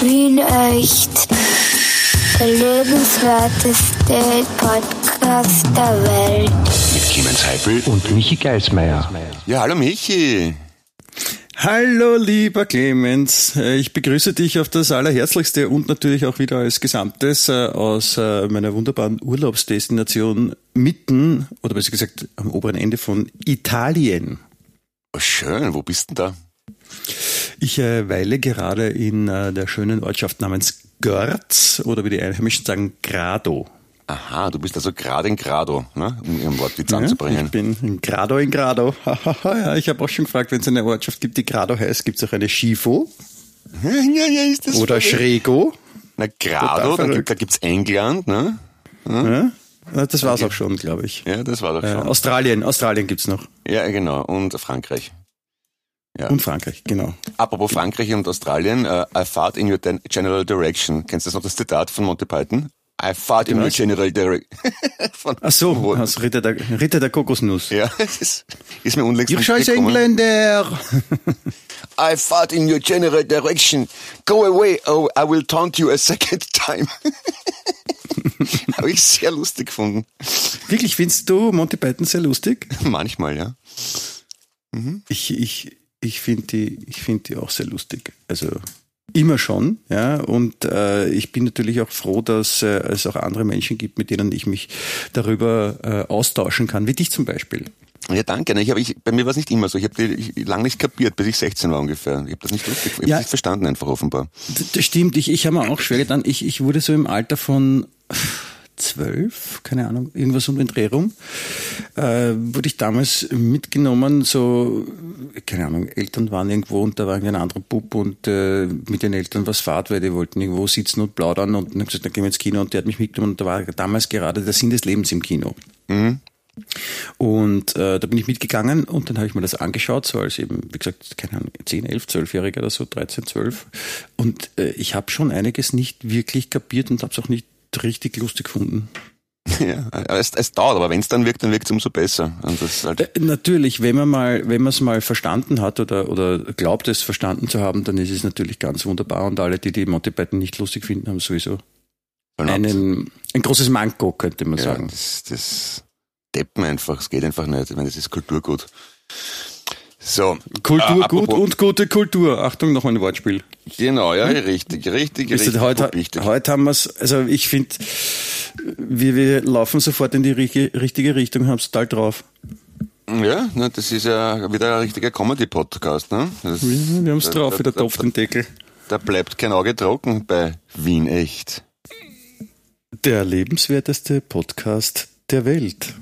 Wien echt. Der lebenswerteste Podcast der Welt. Mit Clemens Heipel und Michi Geismeier. Ja, hallo Michi. Hallo lieber Clemens, Äh, ich begrüße dich auf das Allerherzlichste und natürlich auch wieder als Gesamtes äh, aus äh, meiner wunderbaren Urlaubsdestination mitten, oder besser gesagt am oberen Ende von Italien. Oh, schön, wo bist denn da? Ich äh, weile gerade in äh, der schönen Ortschaft namens Görz oder wie die Einheimischen sagen, Grado. Aha, du bist also gerade in Grado, ne? um ihren Wortwitz Ja, anzubringen. ich bin in Grado in Grado. ja, ich habe auch schon gefragt, wenn es eine Ortschaft gibt, die Grado heißt, gibt es auch eine Schifo ja, ja, ist das oder. Schrego. Na, Grado, dann, gibt- da gibt's England, ne? Ja? Ja, Das war's auch schon, glaube ich. Ja, das war doch Äh, schon. Australien, Australien gibt's noch. Ja, genau. Und Frankreich. Ja. Und Frankreich, genau. Apropos Frankreich und Australien, äh, I fart in your general direction. Kennst du das noch, das Zitat von Monty Python? I fart in your Was? general direction. Ach so, aus Ritter der, Ritter der Kokosnuss. Ja, ist, ist mir unlängst Ihr scheiß. Engländer! I fart in your general direction. Go away, oh, I will taunt you a second time. Habe ich sehr lustig gefunden. Wirklich, findest du Monty Python sehr lustig? Manchmal, ja. Ich, ich, ich finde die, ich finde die auch sehr lustig. Also immer schon, ja. Und äh, ich bin natürlich auch froh, dass äh, es auch andere Menschen gibt, mit denen ich mich darüber äh, austauschen kann, wie dich zum Beispiel. Ja, danke. Ich hab, ich, bei mir war es nicht immer so. Ich habe lange nicht kapiert, bis ich 16 war ungefähr. Ich habe das nicht lustig, ich Ja. hab nicht verstanden einfach offenbar. Das stimmt, ich, ich habe mir auch schwer getan. Ich, ich wurde so im Alter von zwölf, keine Ahnung, irgendwas um den Dreh rum, äh, wurde ich damals mitgenommen, so, keine Ahnung, Eltern waren irgendwo und da war ein anderer Bub und äh, mit den Eltern was fahrt, weil die wollten irgendwo sitzen und plaudern und dann gesagt, dann gehen wir ins Kino und der hat mich mitgenommen und da war damals gerade der Sinn des Lebens im Kino. Und äh, da bin ich mitgegangen und dann habe ich mir das angeschaut, so als eben, wie gesagt, keine Ahnung, 10, 11, 12-Jähriger oder so, 13, 12. Und äh, ich habe schon einiges nicht wirklich kapiert und habe es auch nicht richtig lustig gefunden. Ja, es, es dauert, aber wenn es dann wirkt, dann wirkt es umso besser. Halt, Äh, natürlich, wenn man mal, wenn man es mal verstanden hat oder, oder glaubt es verstanden zu haben, dann ist es natürlich ganz wunderbar und alle, die die Monty Python nicht lustig finden, haben sowieso einen, ein großes Manko, könnte man ja, sagen. das, das deppen einfach. Es geht einfach nicht. Ich meine, das ist Kulturgut. So. Kultur äh, gut und gute Kultur. Achtung, noch ein Wortspiel. Genau, ja, richtig, richtig, Wisst richtig. heute, wichtig. heute haben wir es, also ich finde, wir, wir laufen sofort in die richtige, Richtung, haben es total drauf. Ja, na, das ist ja wieder ein richtiger Comedy-Podcast, ne? Das, Wir, haben es drauf, da- wie der da- Topf den Deckel. Da bleibt kein Auge trocken bei Wien echt. Der lebenswerteste Podcast der Welt.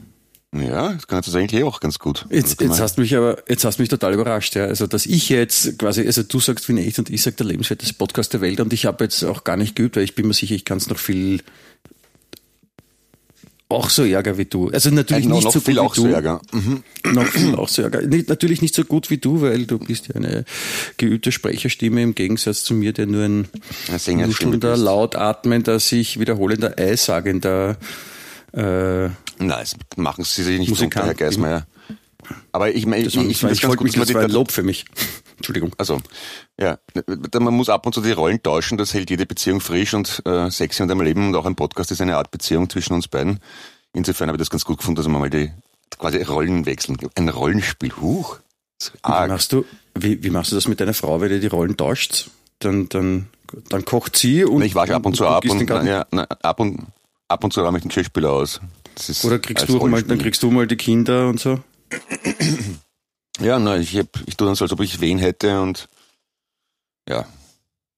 Ja, das kannst du eigentlich auch ganz gut. Jetzt, Also jetzt hast du mich aber, jetzt hast mich total überrascht, ja. Also, dass ich jetzt quasi, also du sagst Wien echt und ich sag der lebenswerteste Podcast der Welt und ich habe jetzt auch gar nicht geübt, weil ich bin mir sicher, ich kann es noch viel auch so ärger wie du. Also natürlich noch, nicht noch so viel gut auch wie du. so Ärger. Mhm. noch viel auch so ärger. Natürlich nicht so gut wie du, weil du bist ja eine geübte Sprecherstimme im Gegensatz zu mir, der nur ein nuschelnder, laut atmender, sich wiederholender, eissagender äh, Nein, das machen Sie sich nicht Musikant. drunter, Herr Geismeier. Aber ich meine, ich, ich, war, finde ich es ganz gut, dass man das war ein die, Lob für mich. Entschuldigung. also, ja, man muss ab und zu die Rollen tauschen, das hält jede Beziehung frisch und äh, sexy und am Leben und auch ein Podcast ist eine Art Beziehung zwischen uns beiden. Insofern habe ich das ganz gut gefunden, dass man mal die quasi Rollen wechseln. Ein Rollenspiel, huch. Wie machst, du, wie, wie machst du das mit deiner Frau, wenn ihr die Rollen tauscht? Dann, dann, dann kocht sie und Ich wasche ab und zu ab und, ja, na, ab und ab und zu räume ich den Geschirrspüler aus. Oder kriegst du auch mal, dann kriegst du mal die Kinder und so. Ja, na, ich, hab, ich tue dann so, als ob ich wen hätte und ja.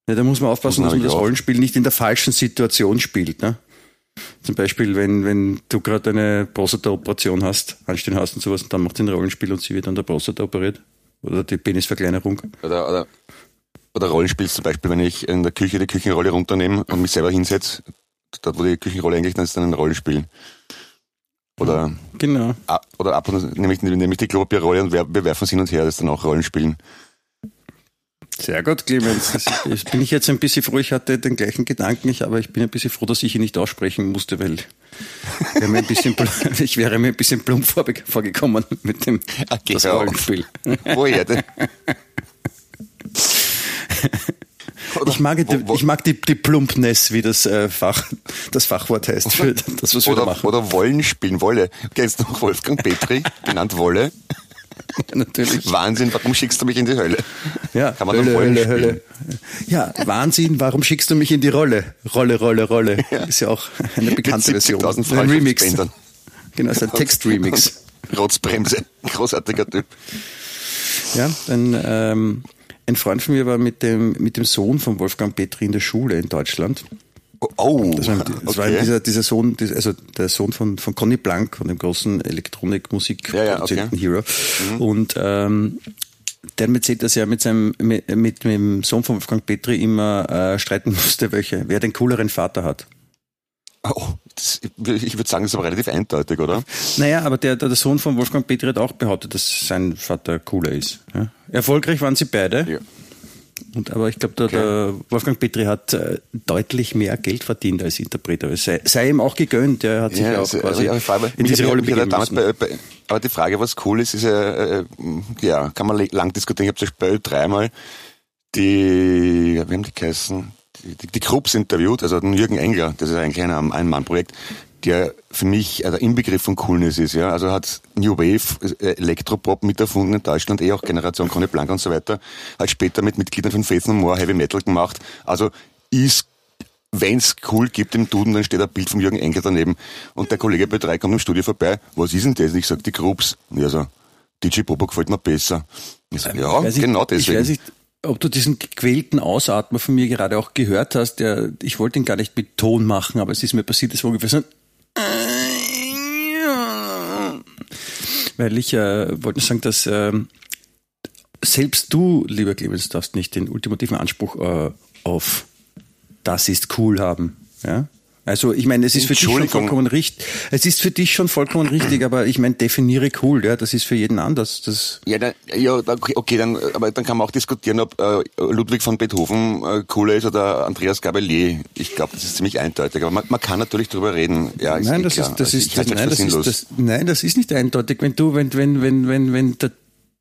Ja, da muss man aufpassen, Das dass man das. Rollenspiel nicht in der falschen Situation spielt. Ne? Zum Beispiel, wenn, wenn du gerade eine Prostata-Operation hast, anstehen hast und sowas, und dann macht sie ein Rollenspiel und sie wird an der Prostata operiert. Oder die Penisverkleinerung. Oder, oder, oder Rollenspiel zum Beispiel, wenn ich in der Küche die Küchenrolle runternehme und mich selber hinsetze, dort wo die Küchenrolle eigentlich, dann ist dann ein Rollenspiel. Oder, Genau. a- oder ab und zu nehme ich, ich die Klopapierrolle und wir, werfen es hin und her, das ist dann auch Rollenspielen. Sehr gut, Clemens. Das bin ich jetzt ein bisschen froh. Ich hatte den gleichen Gedanken nicht, aber ich bin ein bisschen froh, dass ich ihn nicht aussprechen musste, weil wäre ein bisschen, ich wäre mir ein bisschen plump vorgekommen mit dem geh das auf. Rollenspiel. Woher denn? Oder ich mag, die, wo- wo- ich mag die, die Plumpness, wie das äh, Fach, das Fachwort heißt, für das, was wir da Oder, machen. oder Wollen spielen, Wolle. Kennst du noch Wolfgang Petri, genannt Wolle? Natürlich. Wahnsinn, warum schickst du mich in die Hölle? Ja, Kann man Hölle, Hölle, spielen. Hölle. Ja, Wahnsinn, warum schickst du mich in die Rolle? Rolle, Rolle, Rolle. Ist ja auch eine bekannte Version. 70.000 Ein Remix. Genau, ist ein Text-Remix. Rotzbremse. Großartiger Typ. Ja, ein, ähm, ein Freund von mir war mit dem, mit dem Sohn von Wolfgang Petri in der Schule in Deutschland. Oh, oh Das war, das war okay. dieser, dieser Sohn, also der Sohn von, von Conny Blank, von dem großen Elektronik-Musik-Produzenten Ja, ja, Hero. Und ähm, der hat mir erzählt, dass er mit seinem mit, mit dem Sohn von Wolfgang Petri immer äh, streiten musste, welche, wer den cooleren Vater hat. Oh, das, ich würde sagen, das ist aber relativ eindeutig, oder? Naja, aber der, der, Sohn von Wolfgang Petri hat auch behauptet, dass sein Vater cooler ist. Ja? Erfolgreich waren sie beide. Ja. Und, aber ich glaube, der, der Wolfgang Petri hat äh, deutlich mehr Geld verdient als Interpret. Aber es sei, sei ihm auch gegönnt. Er hat sich ja, auch also, quasi aber ich frage, in diese Rolle begeben damals bei, bei, aber die Frage, was cool ist, ist ja, äh, ja, kann man lang diskutieren. Ich habe zum Beispiel dreimal die, wie haben die geheißen? Die, die, Krupps interviewt, also den Jürgen Engler, das ist eigentlich ein Ein-Mann-Projekt, der für mich der Inbegriff von Coolness ist, ja. Also hat New Wave, äh, Elektropop mit erfunden in Deutschland, eh auch Generation Conny Blanc und so weiter, hat später mit Mitgliedern von Faith No More Heavy Metal gemacht. Also ist wenn's cool gibt im Duden, dann steht ein Bild vom Jürgen Engler daneben. Und der Kollege bei drei kommt im Studio vorbei. Was ist denn das? Und ich sag, die Groups. Und er so, DJ Bobo gefällt mir besser. Ich sag, ja, Ich genau deswegen. Ich weiß nicht, ob du diesen gequälten Ausatmer von mir gerade auch gehört hast. Der, ich wollte ihn gar nicht mit Ton machen, aber es ist mir passiert, es war ungefähr so weil ich äh, wollte sagen, dass ähm, selbst du, lieber Clemens, darfst nicht den ultimativen Anspruch äh, auf das ist cool haben. Ja? Also ich meine, es ist für dich schon vollkommen richtig. Es ist für dich schon vollkommen richtig, aber ich meine, definiere cool, ja, das ist für jeden anders. Das Ja, dann, ja, okay, dann, aber dann kann man auch diskutieren, ob äh, Ludwig von Beethoven äh, cooler ist oder Andreas Gabalier. Ich glaube, das ist ziemlich eindeutig. Aber man, man kann natürlich drüber reden. Ja, ist nein, eh das klar. ist, das Also ist, das, nein, das das ist, das, nein, das ist nicht eindeutig. Wenn du, wenn, wenn, wenn, wenn, wenn, der,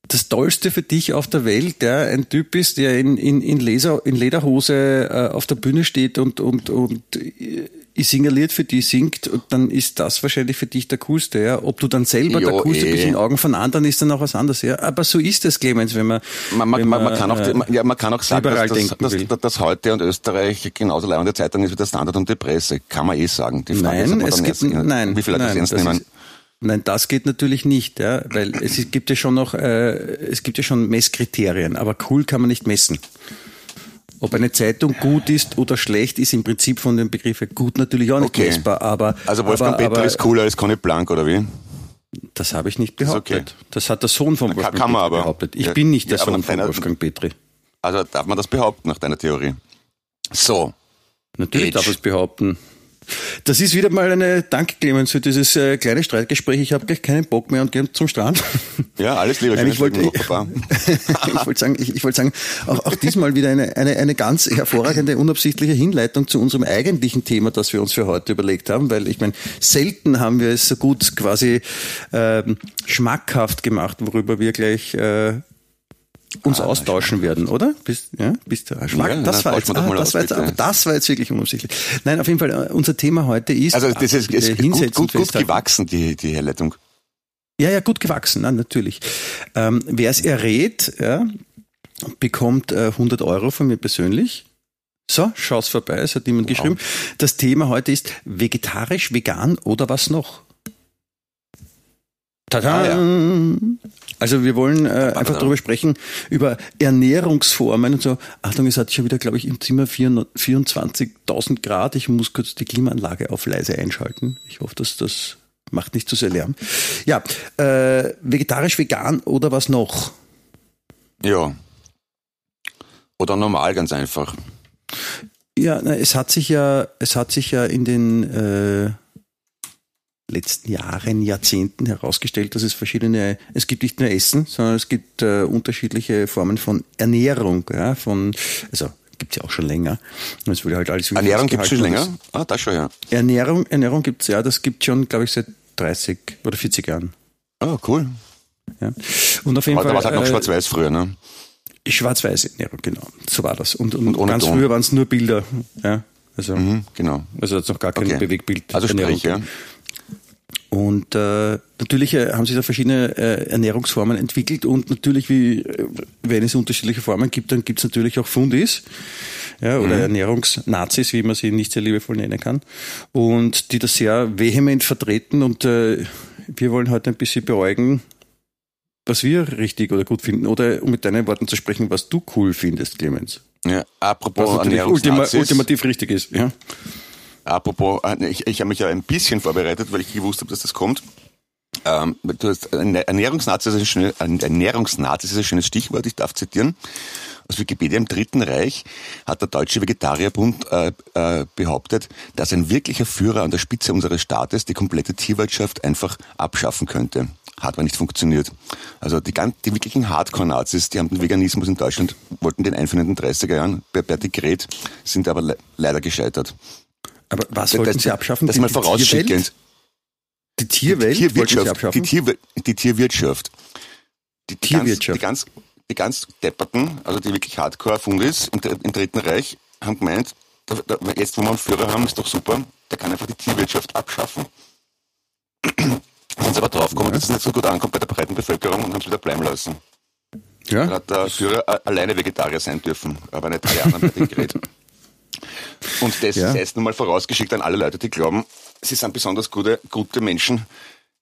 das Tollste für dich auf der Welt, der ein Typ ist, der in, in, in, Laser, in Lederhose äh, auf der Bühne steht und, und, und äh, singeliert für die singt, dann ist das wahrscheinlich für dich der Coolste. Ja? Ob du dann selber der Ja, Coolste bist in Augen von anderen, ist dann auch was anderes. Ja? Aber so ist es, Clemens, wenn man, Man, man, wenn man, man, kann auch, äh, ja, man kann auch sagen, dass, dass, dass, dass, heute und Österreich genauso leibende Zeitung ist wie der Standard und die Presse. Kann man eh sagen. Die Frage ist, Nein, man es gibt, ernst- nein, wie viel Leute das nein, nehmen. ist, nein, das geht natürlich nicht, ja, weil es ist- gibt ja schon noch, äh, es gibt ja schon Messkriterien, aber cool kann man nicht messen. Ob eine Zeitung gut ist oder schlecht, ist im Prinzip von den Begriffen gut natürlich auch nicht Okay. messbar, aber, Also Wolfgang aber, Peter aber ist cooler als Conny Blank, oder wie? das habe ich nicht behauptet. okay. Das hat der Sohn von Kann- Wolfgang kann man Petri behauptet. Ich Ja, bin nicht der ja, Sohn von Wolfgang Petri. Also darf man das behaupten nach deiner Theorie? So. Natürlich Edge. darf ich es behaupten. Das ist wieder mal eine, danke Clemens für dieses äh, kleine Streitgespräch. Ich habe gleich keinen Bock mehr und gehe zum Strand. Ja, alles Liebe. Nein, ich wollte, ich wollte sagen, ich, ich wollte sagen, auch, auch diesmal wieder eine, eine, eine ganz hervorragende, unabsichtliche Hinleitung zu unserem eigentlichen Thema, das wir uns für heute überlegt haben, weil ich meine, selten haben wir es so gut quasi ähm, schmackhaft gemacht, worüber wir gleich äh, uns austauschen werden, oder? Bist, ja, bist du Schmack? Ja, das, war jetzt, ah, das, war jetzt, aber das war jetzt wirklich unabsichtlich. Nein, auf jeden Fall, äh, unser Thema heute ist, Also das ist, ist äh, gut, hinsetzen, gut, gut festhalten. gewachsen, die, die Herleitung. Ja, ja, gut gewachsen, na, natürlich. Ähm, Wer es errät, ja, bekommt äh, 100 Euro von mir persönlich. So, schau's vorbei, es hat jemand geschrieben. Das Thema heute ist vegetarisch, vegan oder was noch? Tada! Ah, Also wir wollen äh, einfach darüber sprechen, über Ernährungsformen und so. Achtung, es hat schon wieder, glaube ich, im Zimmer 400 24.000 Grad. Ich muss kurz die Klimaanlage auf leise einschalten. Ich hoffe, dass das macht nicht zu sehr Lärm. Ja, äh, vegetarisch, vegan oder was noch? Ja. Oder normal, ganz einfach. Ja, na, es hat sich ja, es hat sich ja in den äh, letzten Jahren, Jahrzehnten herausgestellt, dass es verschiedene, es gibt nicht nur Essen, sondern es gibt äh, unterschiedliche Formen von Ernährung, ja, von, also gibt's ja auch schon länger. Es wurde halt alles Ernährung gibt's schon festgehalten, länger? Ah, das schon, ja. Ernährung, Ernährung gibt's ja, das gibt schon, glaube ich, seit 30 oder 40 Jahren. Ah, cool. Ja. Und auf jeden Aber da war Fall. es halt noch äh, schwarz-weiß früher, ne? Schwarz-Weiß-Ernährung, genau. So war das. Und, und, Und ganz Ton. früher waren es nur Bilder. Ja, also, Mhm, genau. also hat's noch gar kein Okay. Bewegbild. Also sprich, ja. Und äh, natürlich äh, haben sich da verschiedene äh, Ernährungsformen entwickelt und natürlich, wie äh, wenn es unterschiedliche Formen gibt, dann gibt es natürlich auch Fundis ja, oder Ernährungsnazis, wie man sie nicht sehr liebevoll nennen kann, und die das sehr vehement vertreten und äh, wir wollen heute ein bisschen beäugen, was wir richtig oder gut finden oder um mit deinen Worten zu sprechen, was du cool findest, Clemens. ja. Was Apropos ultima, Ernährungsnazis. ultimativ richtig ist. Ja. Apropos, äh, ich, ich habe mich ja ein bisschen vorbereitet, weil ich gewusst habe, dass das kommt. Ähm, du hast ein Ernährungsnazi ist ein, schönes, ein Ernährungsnazi ist ein schönes Stichwort, ich darf zitieren. Aus Wikipedia im Dritten Reich hat der Deutsche Vegetarierbund äh, äh, behauptet, dass ein wirklicher Führer an der Spitze unseres Staates die komplette Tierwirtschaft einfach abschaffen könnte. Hat aber nicht funktioniert. Also die, ganz, die wirklichen Hardcore-Nazis, die haben den Veganismus in Deutschland, wollten den einführen in den 30er Jahren, bei Berti Gret, sind aber le leider gescheitert. Aber was wollten das, sie abschaffen? Das Die- mal die vorausschickend. Tierwelt? Die Tierwelt sie Tierwirtschaft, abschaffen? die, Tierwir die Tierwirtschaft. Die, die Tierwirtschaft. Ganz, die, ganz, die ganz depperten, also die wirklich Hardcore-Fundis im, im Dritten Reich, haben gemeint, da, da, jetzt wo wir einen Führer haben, ist doch super, der kann einfach die Tierwirtschaft abschaffen. Sind sie aber draufgekommen, dass es nicht so gut ankommt bei der breiten Bevölkerung und haben es wieder bleiben lassen. Ja? hat der Führer alleine Vegetarier sein dürfen, aber nicht alle anderen bei dem Gerät. Und das Ja. sei jetzt nun mal vorausgeschickt an alle Leute, die glauben, sie sind besonders gute, gute Menschen,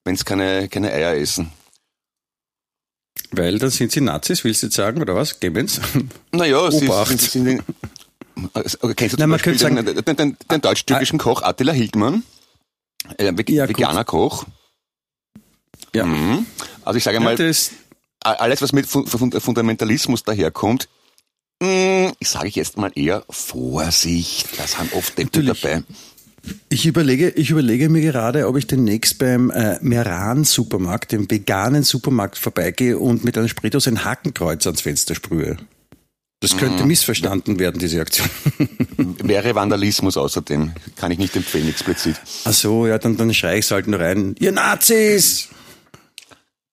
wenn sie keine, keine Eier essen. Weil dann sind sie Nazis, willst du jetzt sagen, oder was? Clemens? Naja, sie, sie sind... Also, kennst du Nein, zum man Beispiel könnte den, den, den, den deutsch-türkischen Koch Attila Hildmann? Äh, Ja, gut. veganer Koch. Ja. Mhm. Also ich sage Ja, mal, das, alles, was mit Fu- Fu- Fundamentalismus daherkommt, ich sage jetzt mal eher Vorsicht. Das haben oft Deppen Natürlich. dabei. ich, überlege, ich überlege mir gerade, ob ich demnächst beim äh, Meran-Supermarkt, dem veganen Supermarkt, vorbeigehe und mit einem Spritus ein Hakenkreuz ans Fenster sprühe. Das könnte Mhm. missverstanden werden, diese Aktion. Wäre Vandalismus außerdem. Kann ich nicht empfehlen, explizit. Ach so, ja, dann, dann schreie ich halt nur rein, ihr Nazis!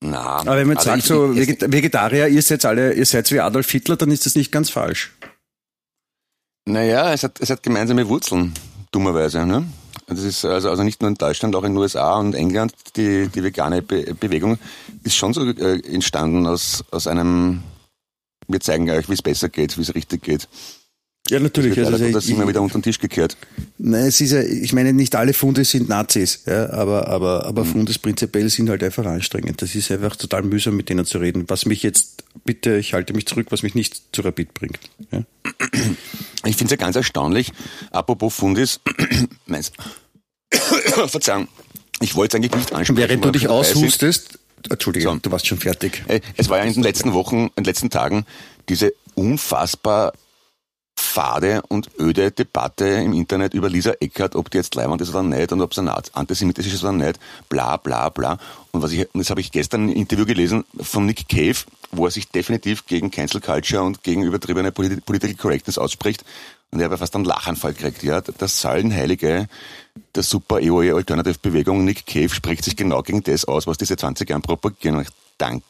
Na, Aber wenn man jetzt also sagt, so Vegetarier, ihr seid alle, ihr seid wie Adolf Hitler, dann ist das nicht ganz falsch. Naja, es hat, es hat gemeinsame Wurzeln, dummerweise. Ne? Das ist also, also nicht nur in Deutschland, auch in den USA und England, die, die vegane Be Bewegung ist schon so äh, entstanden aus, aus einem, wir zeigen euch, wie es besser geht, wie es richtig geht. Ja, natürlich. Wird Also, leider ich, Gottes immer wieder unter den Tisch gekehrt. Nein, es ist ja, ich meine, nicht alle Funde sind Nazis, ja, aber, aber, aber Fundes prinzipiell sind halt einfach anstrengend. Das ist einfach total mühsam, mit denen zu reden. Was mich jetzt, bitte, ich halte mich zurück, was mich nicht zu Rapid bringt. Ja. Ich finde es ja ganz erstaunlich, apropos Fundis, meins, Verzeihung, ich wollte es eigentlich nicht ansprechen. Während du dich aushustest, Entschuldige, So. du warst schon fertig. Äh, Es war ja in den letzten Wochen, in den letzten Tagen diese unfassbar fade und öde Debatte im Internet über Lisa Eckert, ob die jetzt Leihwand ist oder nicht und ob sie antisemitisch ist oder nicht, bla bla bla. Und was ich, und das habe ich gestern ein Interview gelesen von Nick Cave, wo er sich definitiv gegen Cancel Culture und gegen übertriebene Polit Political Correctness ausspricht. Und er hat fast einen Lachanfall gekriegt. Ja, das Sallenheilige der super EOE Alternative Bewegung Nick Cave spricht sich genau gegen das aus, was diese 20 Jahren propagieren. Und ich, danke.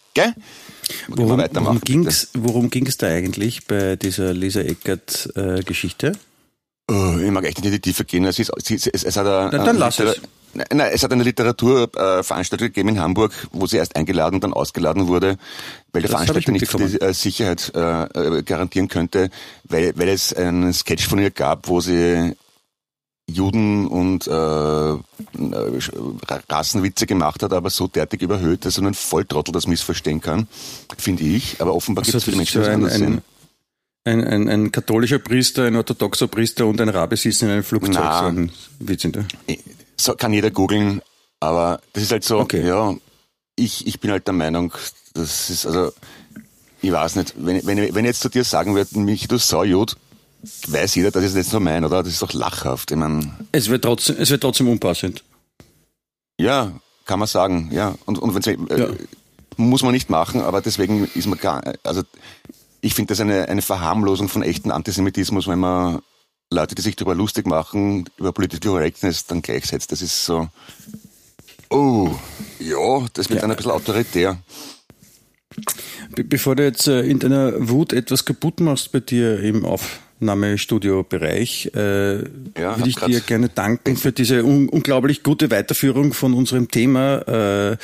Und Worum, worum bitte. ging's, worum ging's da eigentlich bei dieser Lisa Eckert äh? Oh, ich mag echt nicht in die Tiefe gehen. Es, ist, es, es, es hat eine, Na, dann lass es. Nein, es hat eine Literaturveranstaltung gegeben in Hamburg, wo sie erst eingeladen und dann ausgeladen wurde, weil der Das Veranstalter ich nicht die äh, Sicherheit äh, äh, garantieren könnte, weil, weil es einen Sketch von ihr gab, wo sie Juden und äh, äh, Rassenwitze gemacht hat, aber so derartig überhöht, dass nur ein Volltrottel das missverstehen kann, finde ich. Aber offenbar gibt Also es viele Menschen, die das ein, anders ein, sehen. ein, ein, ein katholischer Priester, ein orthodoxer Priester und ein Rabbi sitzen in einem Flugzeug. Na. So ein Witz in der. so kann jeder googeln, aber das ist halt so, Okay. ja, ich, ich bin halt der Meinung, das ist, also, ich weiß nicht, wenn, wenn, wenn ich jetzt zu dir sagen würde, mich, du Saujud, weiß jeder, das ist jetzt nur mein, oder? Das ist doch lachhaft. Ich meine, Es wird trotzdem, es wird trotzdem unpassend. ja, kann man sagen, ja. Und, und wenn's, äh, Ja. muss man nicht machen, aber deswegen ist man gar, also, ich finde das eine, eine Verharmlosung von echten Antisemitismus, wenn man Leute, die sich darüber lustig machen, über Political Correctness dann gleichsetzt. Das ist so, oh, ja, das wird Ja. dann ein bisschen autoritär. Be bevor du jetzt äh, in deiner Wut etwas kaputt machst bei dir im Aufnahmestudiobereich, äh, Ja, würde ich dir gerne danken für diese un unglaublich gute Weiterführung von unserem Thema äh,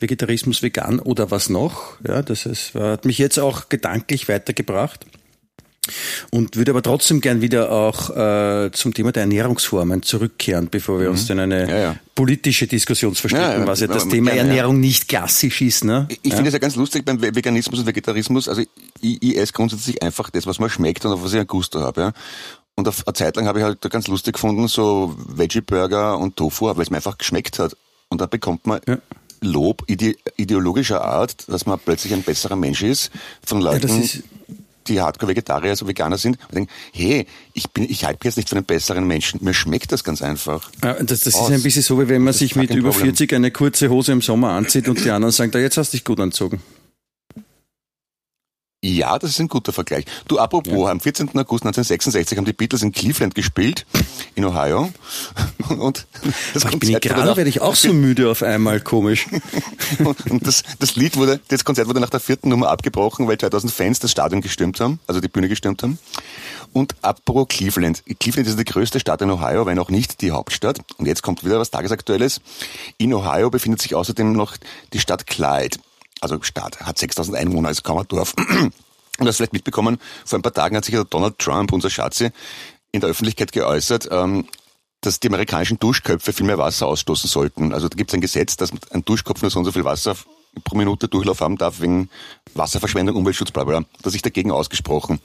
Vegetarismus, Vegan oder was noch. Ja, das ist, hat mich jetzt auch gedanklich weitergebracht. Und würde aber trotzdem gern wieder auch äh, zum Thema der Ernährungsformen zurückkehren, bevor wir uns dann eine Mhm. Ja, ja. politische Diskussion verstricken, Ja, ja, was ja das Thema ja. Ernährung nicht klassisch ist. Ne? Ich, ich finde es ja ganz lustig beim Ve- Veganismus und Vegetarismus. Also ich, ich esse grundsätzlich einfach das, was mir schmeckt und auf was ich einen Gusto habe. Ja. Und auf eine Zeit lang habe ich halt ganz lustig gefunden, so Veggie-Burger und Tofu, weil es mir einfach geschmeckt hat. Und da bekommt man Ja. Lob ide ideologischer Art, dass man plötzlich ein besserer Mensch ist von Ja, Leuten, ist, die Hardcore-Vegetarier, also Veganer sind. Und denken, hey, ich bin, ich halte jetzt nicht für einen besseren Menschen. Mir schmeckt das ganz einfach. Ja, das, das ist ein bisschen so, wie wenn man sich mit über Problem. 40 eine kurze Hose im Sommer anzieht und die anderen sagen, da jetzt hast du dich gut anzogen. Ja, das ist ein guter Vergleich. Du, apropos, am 14. August 1966 haben die Beatles in Cleveland gespielt, in Ohio. Und das Ich bin wurde gerade, werde ich auch so müde auf einmal, komisch. und das, das Lied wurde, das Konzert wurde nach der vierten Nummer abgebrochen, weil 2000 Fans das Stadion gestürmt haben, also die Bühne gestürmt haben. Und apropos Cleveland. Cleveland ist die größte Stadt in Ohio, wenn auch nicht die Hauptstadt. Und jetzt kommt wieder was Tagesaktuelles. In Ohio befindet sich außerdem noch die Stadt Clyde. Also Stadt, hat 6000 Einwohner, ist kaum ein Dorf. Und das vielleicht mitbekommen, vor ein paar Tagen hat sich ja Donald Trump, unser Schatzi, in der Öffentlichkeit geäußert, ähm, dass die amerikanischen Duschköpfe viel mehr Wasser ausstoßen sollten. Also da gibt es ein Gesetz, dass ein Duschkopf nur so und so viel Wasser pro Minute Durchlauf haben darf wegen Wasserverschwendung, Umweltschutz, bla bla. Da hat sich dagegen ausgesprochen.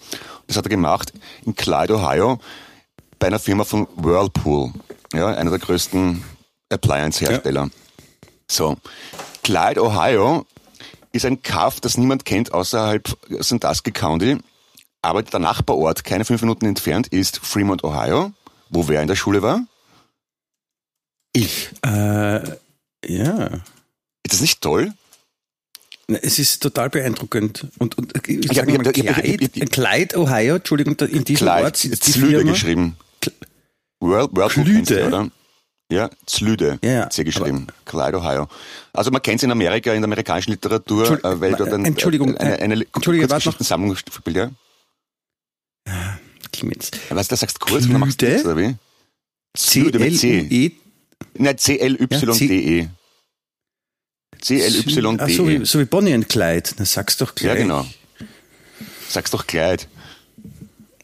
Das hat er gemacht in Clyde, Ohio, bei einer Firma von Whirlpool, ja, einer der größten Appliance-Hersteller. So, Clyde, Ohio ist ein Kaff, das niemand kennt außerhalb Sandusky County, aber der Nachbarort, keine fünf Minuten entfernt, ist Fremont, Ohio, wo wer in der Schule war. Ich. Äh, ja. Ist das nicht toll? Es ist total beeindruckend. Und, und ich Ich sage hab- mal, ich ich Clyde, ich Clyde, Ohio, Entschuldigung, in diesem Clyde, Ort sitzt die Firma. geschrieben. Whirlpool Clyde? kennst du, oder? Ja, Zlüde, Ja, ja, sie geschrieben. Clyde, Ohio. Also man kennt es in Amerika, in der amerikanischen Literatur, äh, weil dort ein, Entschuldigung, eine, eine, äh, Entschuldige. Kurzgeschichtensammlung spielt, ja. Clemens. Was, du sagst kurz, und dann machst du Clyde? nichts, oder wie? Zlüde mit C. C-L-U-E. Nein, C-L-Y-D-E. Ach, so, wie, C-L-Y-D-E. so wie Bonnie und Clyde. Na, sag's doch Ja, gleich. genau. Sag's doch Clyde.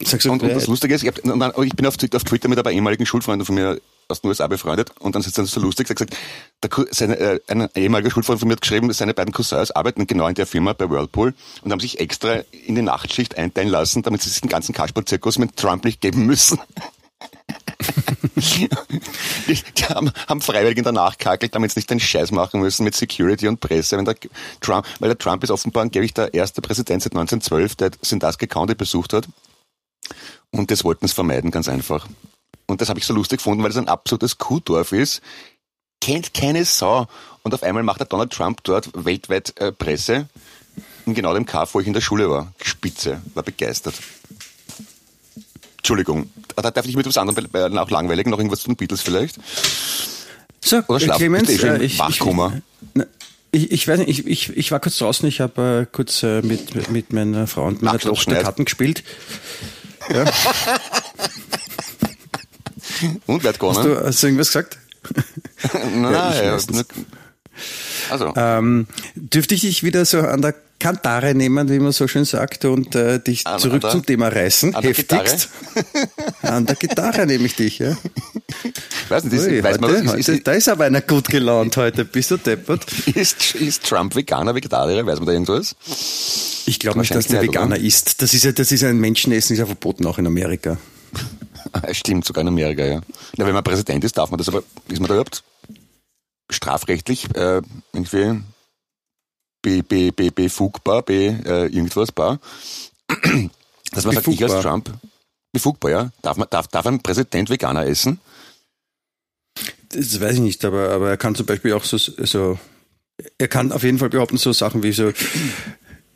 Sag's doch Und, und das Lustige ist, ich, hab, dann, ich bin auf, Twitter- auf Twitter mit ein paar ehemaligen Schulfreunden von mir aus den USA befreundet und dann ist es dann so lustig, er hat gesagt, seine, äh, ein ehemaliger Schulfreund von mir hat geschrieben, seine beiden Cousins arbeiten genau in der Firma bei Whirlpool und haben sich extra in die Nachtschicht einteilen lassen, damit sie sich den ganzen Kasperl-Zirkus mit Trump nicht geben müssen. die, die haben, haben freiwillig in der Nacht kakelt, damit sie nicht den Scheiß machen müssen mit Security und Presse. Wenn der Trump, weil der Trump ist offenbar angeblich der erste Präsident seit 1912, der Sandusky County besucht hat. Und das wollten sie vermeiden, ganz einfach. Und das habe ich so lustig gefunden, weil es ein absolutes Kuhdorf ist. Kennt keine Sau. Und auf einmal macht der Donald Trump dort weltweit äh, Presse. In genau dem Kaff, wo ich in der Schule war. Spitze. War begeistert. Entschuldigung. Da darf ich mit was anderem, äh, auch langweilig, noch irgendwas von den Beatles vielleicht? So, Oder schlafen Clemens, ich bin äh, ich, ich, Wachkoma. Na, ich, ich weiß nicht, ich, ich, ich war kurz draußen, ich habe äh, kurz äh, mit, mit meiner Frau und meiner Tochter. Karten gespielt. Ja. Und wer hat Hast gewonnen? du, hast du irgendwas gesagt? Nein, Ja, ja, also, Ähm, dürfte ich dich wieder so an der Kantare nehmen, wie man so schön sagt, und äh, dich An- zurück an der- zum Thema reißen? an der Heftigst. an der Gitarre nehme ich dich, ja. ich weiß nicht, ist, Ui, weiß man heute, das? Ist, heute, da ist aber einer gut gelaunt heute. Bist du deppert? ist, ist Trump Veganer, Vegetarier? Weiß man da irgendwas? Ich glaube nicht, dass der Veganer oder? ist. Das ist ja, das ist ein Menschenessen, ist ja verboten auch in Amerika. Stimmt, sogar in Amerika, ja. Na, wenn man Präsident ist, darf man das aber, ist man da überhaupt strafrechtlich äh, irgendwie be, be, be, befugbar, be, äh, irgendwas bar? Dass man sagt, ich als Befugbar. Trump, befugbar, ja? Darf, man, darf, darf ein Präsident Veganer essen? Das weiß ich nicht, aber, aber er kann zum Beispiel auch so, so, er kann auf jeden Fall behaupten, so Sachen wie so,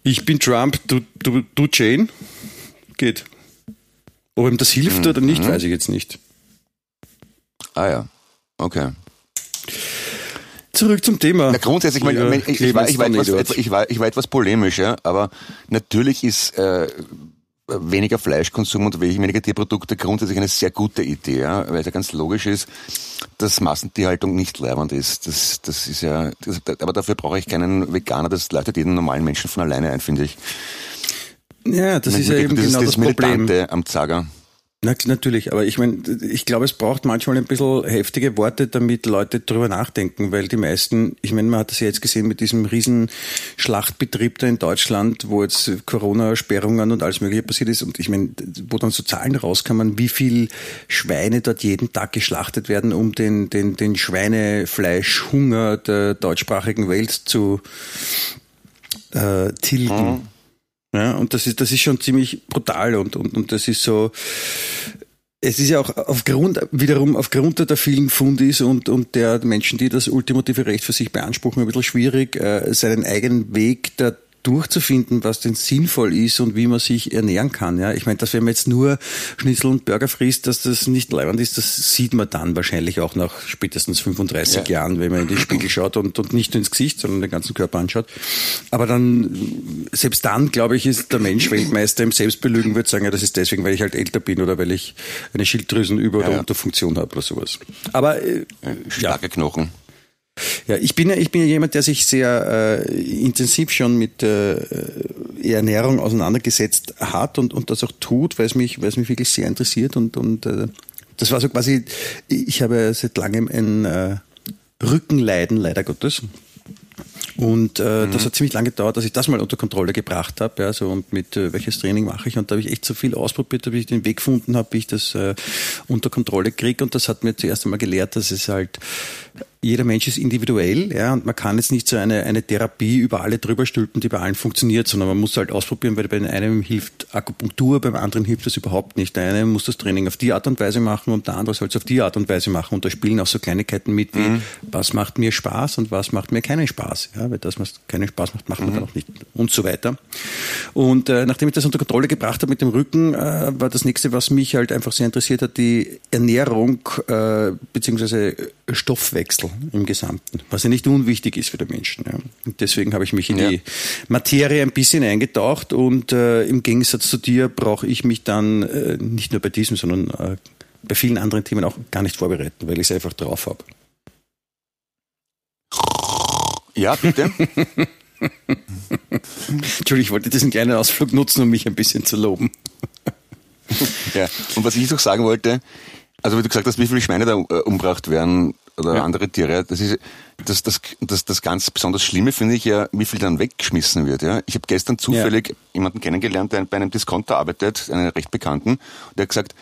ich bin Trump, du, du, du Jane. Geht. Ob ihm das hilft oder nicht, weiß ich jetzt nicht. Ah ja, okay. Zurück zum Thema. Na, grundsätzlich, ich, meine, ich, ich, war, ich, war etwas, ich, war, ich war etwas polemisch, ja, aber natürlich ist äh, weniger Fleischkonsum und weniger Tierprodukte grundsätzlich eine sehr gute Idee, ja, weil es ja ganz logisch ist, dass Massentierhaltung nicht leibend ist. Das, das ist ja, das, aber dafür brauche ich keinen Veganer, das leitet jeden normalen Menschen von alleine ein, finde ich. Ja, das ist ja eben das genau ist das, das Problem. am Zager. Na, natürlich, aber ich meine, ich glaube, es braucht manchmal ein bisschen heftige Worte, damit Leute drüber nachdenken, weil die meisten, ich meine, man hat das ja jetzt gesehen mit diesem riesen Schlachtbetrieb da in Deutschland, wo jetzt Corona-Sperrungen und alles mögliche passiert ist und ich meine, wo dann so Zahlen rauskamen, wie viel Schweine dort jeden Tag geschlachtet werden, um den, den, den Schweinefleischhunger der deutschsprachigen Welt zu äh, tilgen. Mhm. Ja, und das ist, das ist schon ziemlich brutal und, und, und das ist so, es ist ja auch aufgrund, wiederum aufgrund der vielen Fundis und, und der Menschen, die das ultimative Recht für sich beanspruchen, ein bisschen schwierig, äh, seinen eigenen Weg der durchzufinden, was denn sinnvoll ist und wie man sich ernähren kann. Ja, ich meine, dass wenn man jetzt nur Schnitzel und Burger frisst, dass das nicht leibend ist, das sieht man dann wahrscheinlich auch nach spätestens 35 ja. Jahren, wenn man in den Spiegel schaut und, und nicht nur ins Gesicht, sondern den ganzen Körper anschaut. Aber dann, selbst dann, glaube ich, ist der Mensch Weltmeister im Selbstbelügen, würde sagen, ja, das ist deswegen, weil ich halt älter bin oder weil ich eine Schilddrüsenüber- oder ja. Unterfunktion habe oder sowas. Aber äh, starke ja. Knochen. Ja, ich bin ja, ich bin ja jemand, der sich sehr äh, intensiv schon mit äh, Ernährung auseinandergesetzt hat und, und das auch tut, weil es mich, weil es mich wirklich sehr interessiert und, und äh, das war so quasi, ich habe seit langem ein äh, Rückenleiden, leider Gottes. Und äh, mhm. das hat ziemlich lange gedauert, dass ich das mal unter Kontrolle gebracht habe. Ja, so und mit äh, welches Training mache ich. Und da habe ich echt so viel ausprobiert, bis ich den Weg gefunden habe, wie ich das äh, unter Kontrolle kriege. Und das hat mir zuerst einmal gelehrt, dass es halt jeder Mensch ist individuell, ja, und man kann jetzt nicht so eine, eine Therapie über alle drüber stülpen, die bei allen funktioniert, sondern man muss halt ausprobieren, weil bei einem hilft Akupunktur, beim anderen hilft das überhaupt nicht. Der eine muss das Training auf die Art und Weise machen und der andere soll es auf die Art und Weise machen. Und da spielen auch so Kleinigkeiten mit wie, mhm. was macht mir Spaß und was macht mir keinen Spaß. Ja, weil das, was keinen Spaß macht, macht man mhm. dann auch nicht und so weiter. Und äh, nachdem ich das unter Kontrolle gebracht habe mit dem Rücken, äh, war das nächste, was mich halt einfach sehr interessiert hat, die Ernährung äh, beziehungsweise Stoffwechsel im Gesamten, was ja nicht unwichtig ist für den Menschen. Ja. Und deswegen habe ich mich in ja. die Materie ein bisschen eingetaucht und äh, im Gegensatz zu dir brauche ich mich dann äh, nicht nur bei diesem, sondern äh, bei vielen anderen Themen auch gar nicht vorbereiten, weil ich es einfach drauf habe. Ja, bitte. Entschuldigung, ich wollte diesen kleinen Ausflug nutzen, um mich ein bisschen zu loben. ja, und was ich noch sagen wollte, also wie du gesagt hast, wie viele Schweine da äh, umgebracht werden oder ja. andere Tiere, das ist das, das, das, das ganz besonders Schlimme finde ich ja, wie viel dann weggeschmissen wird. Ja? Ich habe gestern zufällig ja. jemanden kennengelernt, der bei einem Discounter arbeitet, einen recht bekannten, der hat gesagt,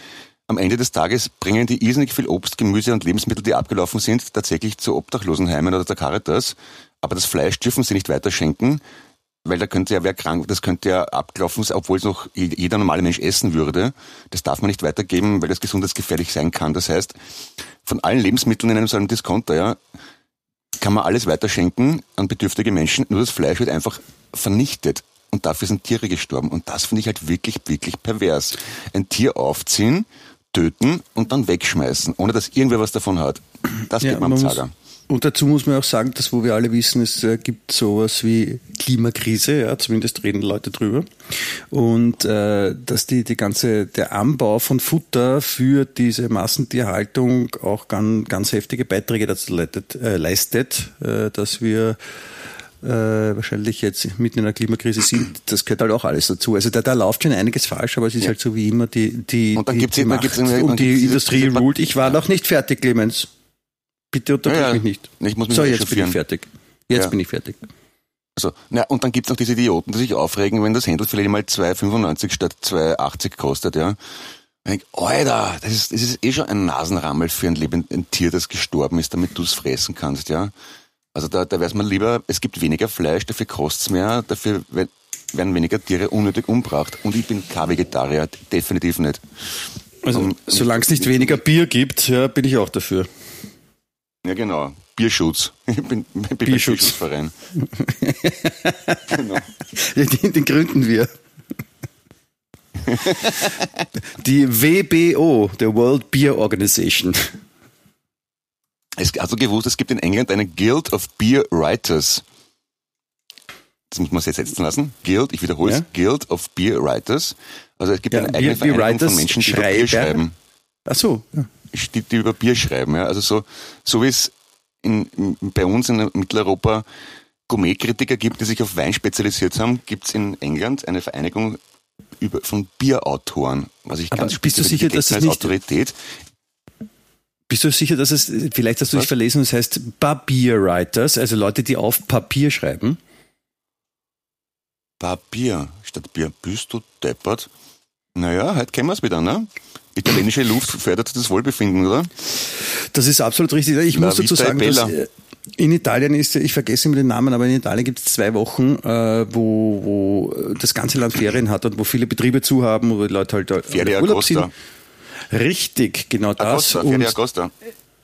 am Ende des Tages bringen die irrsinnig viel Obst, Gemüse und Lebensmittel, die abgelaufen sind, tatsächlich zu Obdachlosenheimen oder der Caritas. Aber das Fleisch dürfen sie nicht weiterschenken, weil da könnte ja wer krank, das könnte ja abgelaufen sein, obwohl es noch jeder normale Mensch essen würde. Das darf man nicht weitergeben, weil das gesundheitsgefährlich sein kann. Das heißt, von allen Lebensmitteln in einem so einem Discounter, ja, kann man alles weiterschenken an bedürftige Menschen, nur das Fleisch wird einfach vernichtet. Und dafür sind Tiere gestorben. Und das finde ich halt wirklich, wirklich pervers. Ein Tier aufziehen, töten und dann wegschmeißen, ohne dass irgendwer was davon hat. Das ja, geht man am Zager. Und dazu muss man auch sagen, dass wo wir alle wissen, es äh, gibt sowas wie Klimakrise, ja, zumindest reden Leute drüber. Und äh, dass die, die ganze, der Anbau von Futter für diese Massentierhaltung auch ganz, ganz heftige Beiträge dazu leitet, äh, leistet, äh, dass wir äh, wahrscheinlich jetzt mitten in einer Klimakrise sind, das gehört halt auch alles dazu. Also da, da läuft schon einiges falsch, aber es ist ja. halt so wie immer die, die, und dann die, gibt's, die Macht und die Industrie ruled. Ich war noch nicht fertig, Clemens. Bitte unterbrich ja, ja. mich nicht. Ich muss mich so, jetzt bin ich fertig. Jetzt ja. bin ich fertig. Also, na, und dann gibt's noch diese Idioten, die sich aufregen, wenn das Händel vielleicht mal 2,95 statt 2,80 kostet, ja. Ich denk, Alter, das ist, das ist eh schon ein Nasenrammel für ein, Leben, ein Tier, das gestorben ist, damit du es fressen kannst, ja. Also da, da weiß man lieber, es gibt weniger Fleisch, dafür kostet's mehr, dafür werden weniger Tiere unnötig umbracht. Und ich bin kein Vegetarier, definitiv nicht. Also, solange es nicht weniger Bier gibt, ja, bin ich auch dafür. Ja, genau. Bierschutz. Ich bin, bin Bierschutz. Bierschutzverein. genau. Den, den gründen wir. Die WBO, der World Beer Organization. Es, hast du gewusst, es gibt in England eine Guild of Beer Writers. Das muss man sich jetzt setzen lassen. Guild, ich wiederhole es, Ja. Guild of Beer Writers. Also es gibt Ja, eine Beer- eigene Beer Vereinigung Writers von Menschen, die Bier schreiben. Ach so, ja. Die, die über Bier schreiben. Ja. Also so, so wie es in, in, bei uns in Mitteleuropa Gourmetkritiker gibt, die sich auf Wein spezialisiert haben, gibt es in England eine Vereinigung über, von Bierautoren. Was ich Aber ganz bist du sicher, dass es nicht- Autorität. Bist du sicher, dass es, vielleicht hast du dich Was? verlesen, es heißt Papier Writers, also Leute, die auf Papier schreiben? Papier statt Bier. Bist du deppert? Naja, heute kennen wir es wieder, ne? Italienische Luft fördert das Wohlbefinden, oder? Das ist absolut richtig. Ich La muss dazu sagen, dass äh, in Italien ist, ich vergesse immer den Namen, aber in Italien gibt es zwei Wochen, äh, wo, wo das ganze Land Ferien hat und wo viele Betriebe zu haben, wo die Leute halt äh, Feria Urlaub Agosta. sind. Richtig, genau das. Agosta, Feria Agosta.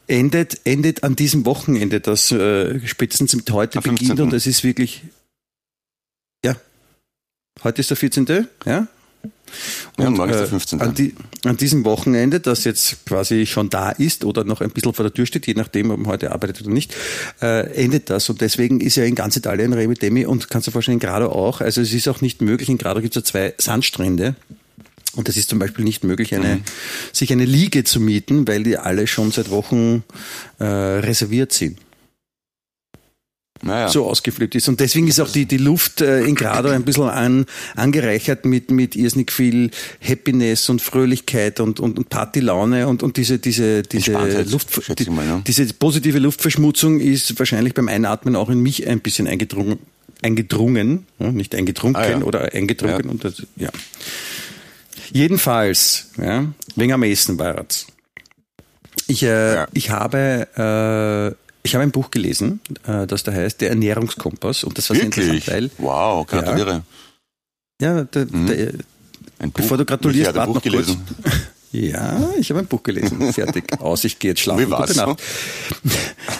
endet, endet an diesem Wochenende, das äh, spätestens mit heute beginnt 15.. und es ist wirklich, ja, heute ist der 14., ja? Ja, Und, morgen ist der äh, 15.. An, die, an diesem Wochenende, das jetzt quasi schon da ist oder noch ein bisschen vor der Tür steht, je nachdem, ob man heute arbeitet oder nicht, äh, endet das. Und deswegen ist ja in ganz Italien Remi Demi und kannst du vorstellen, in Grado auch. Also es ist auch nicht möglich, in Grado gibt es ja zwei Sandstrände. Und es ist zum Beispiel nicht möglich, eine, Mhm. sich eine Liege zu mieten, weil die alle schon seit Wochen äh, reserviert sind Naja. so ausgeflippt ist. Und deswegen ist auch die, die Luft äh, in Grado ein bisschen an, angereichert mit, mit irrsinnig viel Happiness und Fröhlichkeit und, und, und Partylaune und, und diese, diese, diese, Luft, die, mal, ja. diese positive Luftverschmutzung ist wahrscheinlich beim Einatmen auch in mich ein bisschen eingedrungen, eingedrungen, nicht eingetrunken Ah, ja. oder eingetrunken. Ja. Und das, ja. Jedenfalls, ja, wegen am Essen war es. Ich, äh, Ja. ich habe äh, ich habe ein Buch gelesen, äh, das da heißt Der Ernährungskompass und das war sehr Wirklich? interessant, weil Wow, gratuliere. ja, der, Mhm. der, Ein Bevor du gratulierst, Ich habe ein warte Buch noch kurz. gelesen. ja, ich habe ein Buch gelesen, fertig, aus, ich gehe jetzt schlafen. Wie war's Gute Nacht.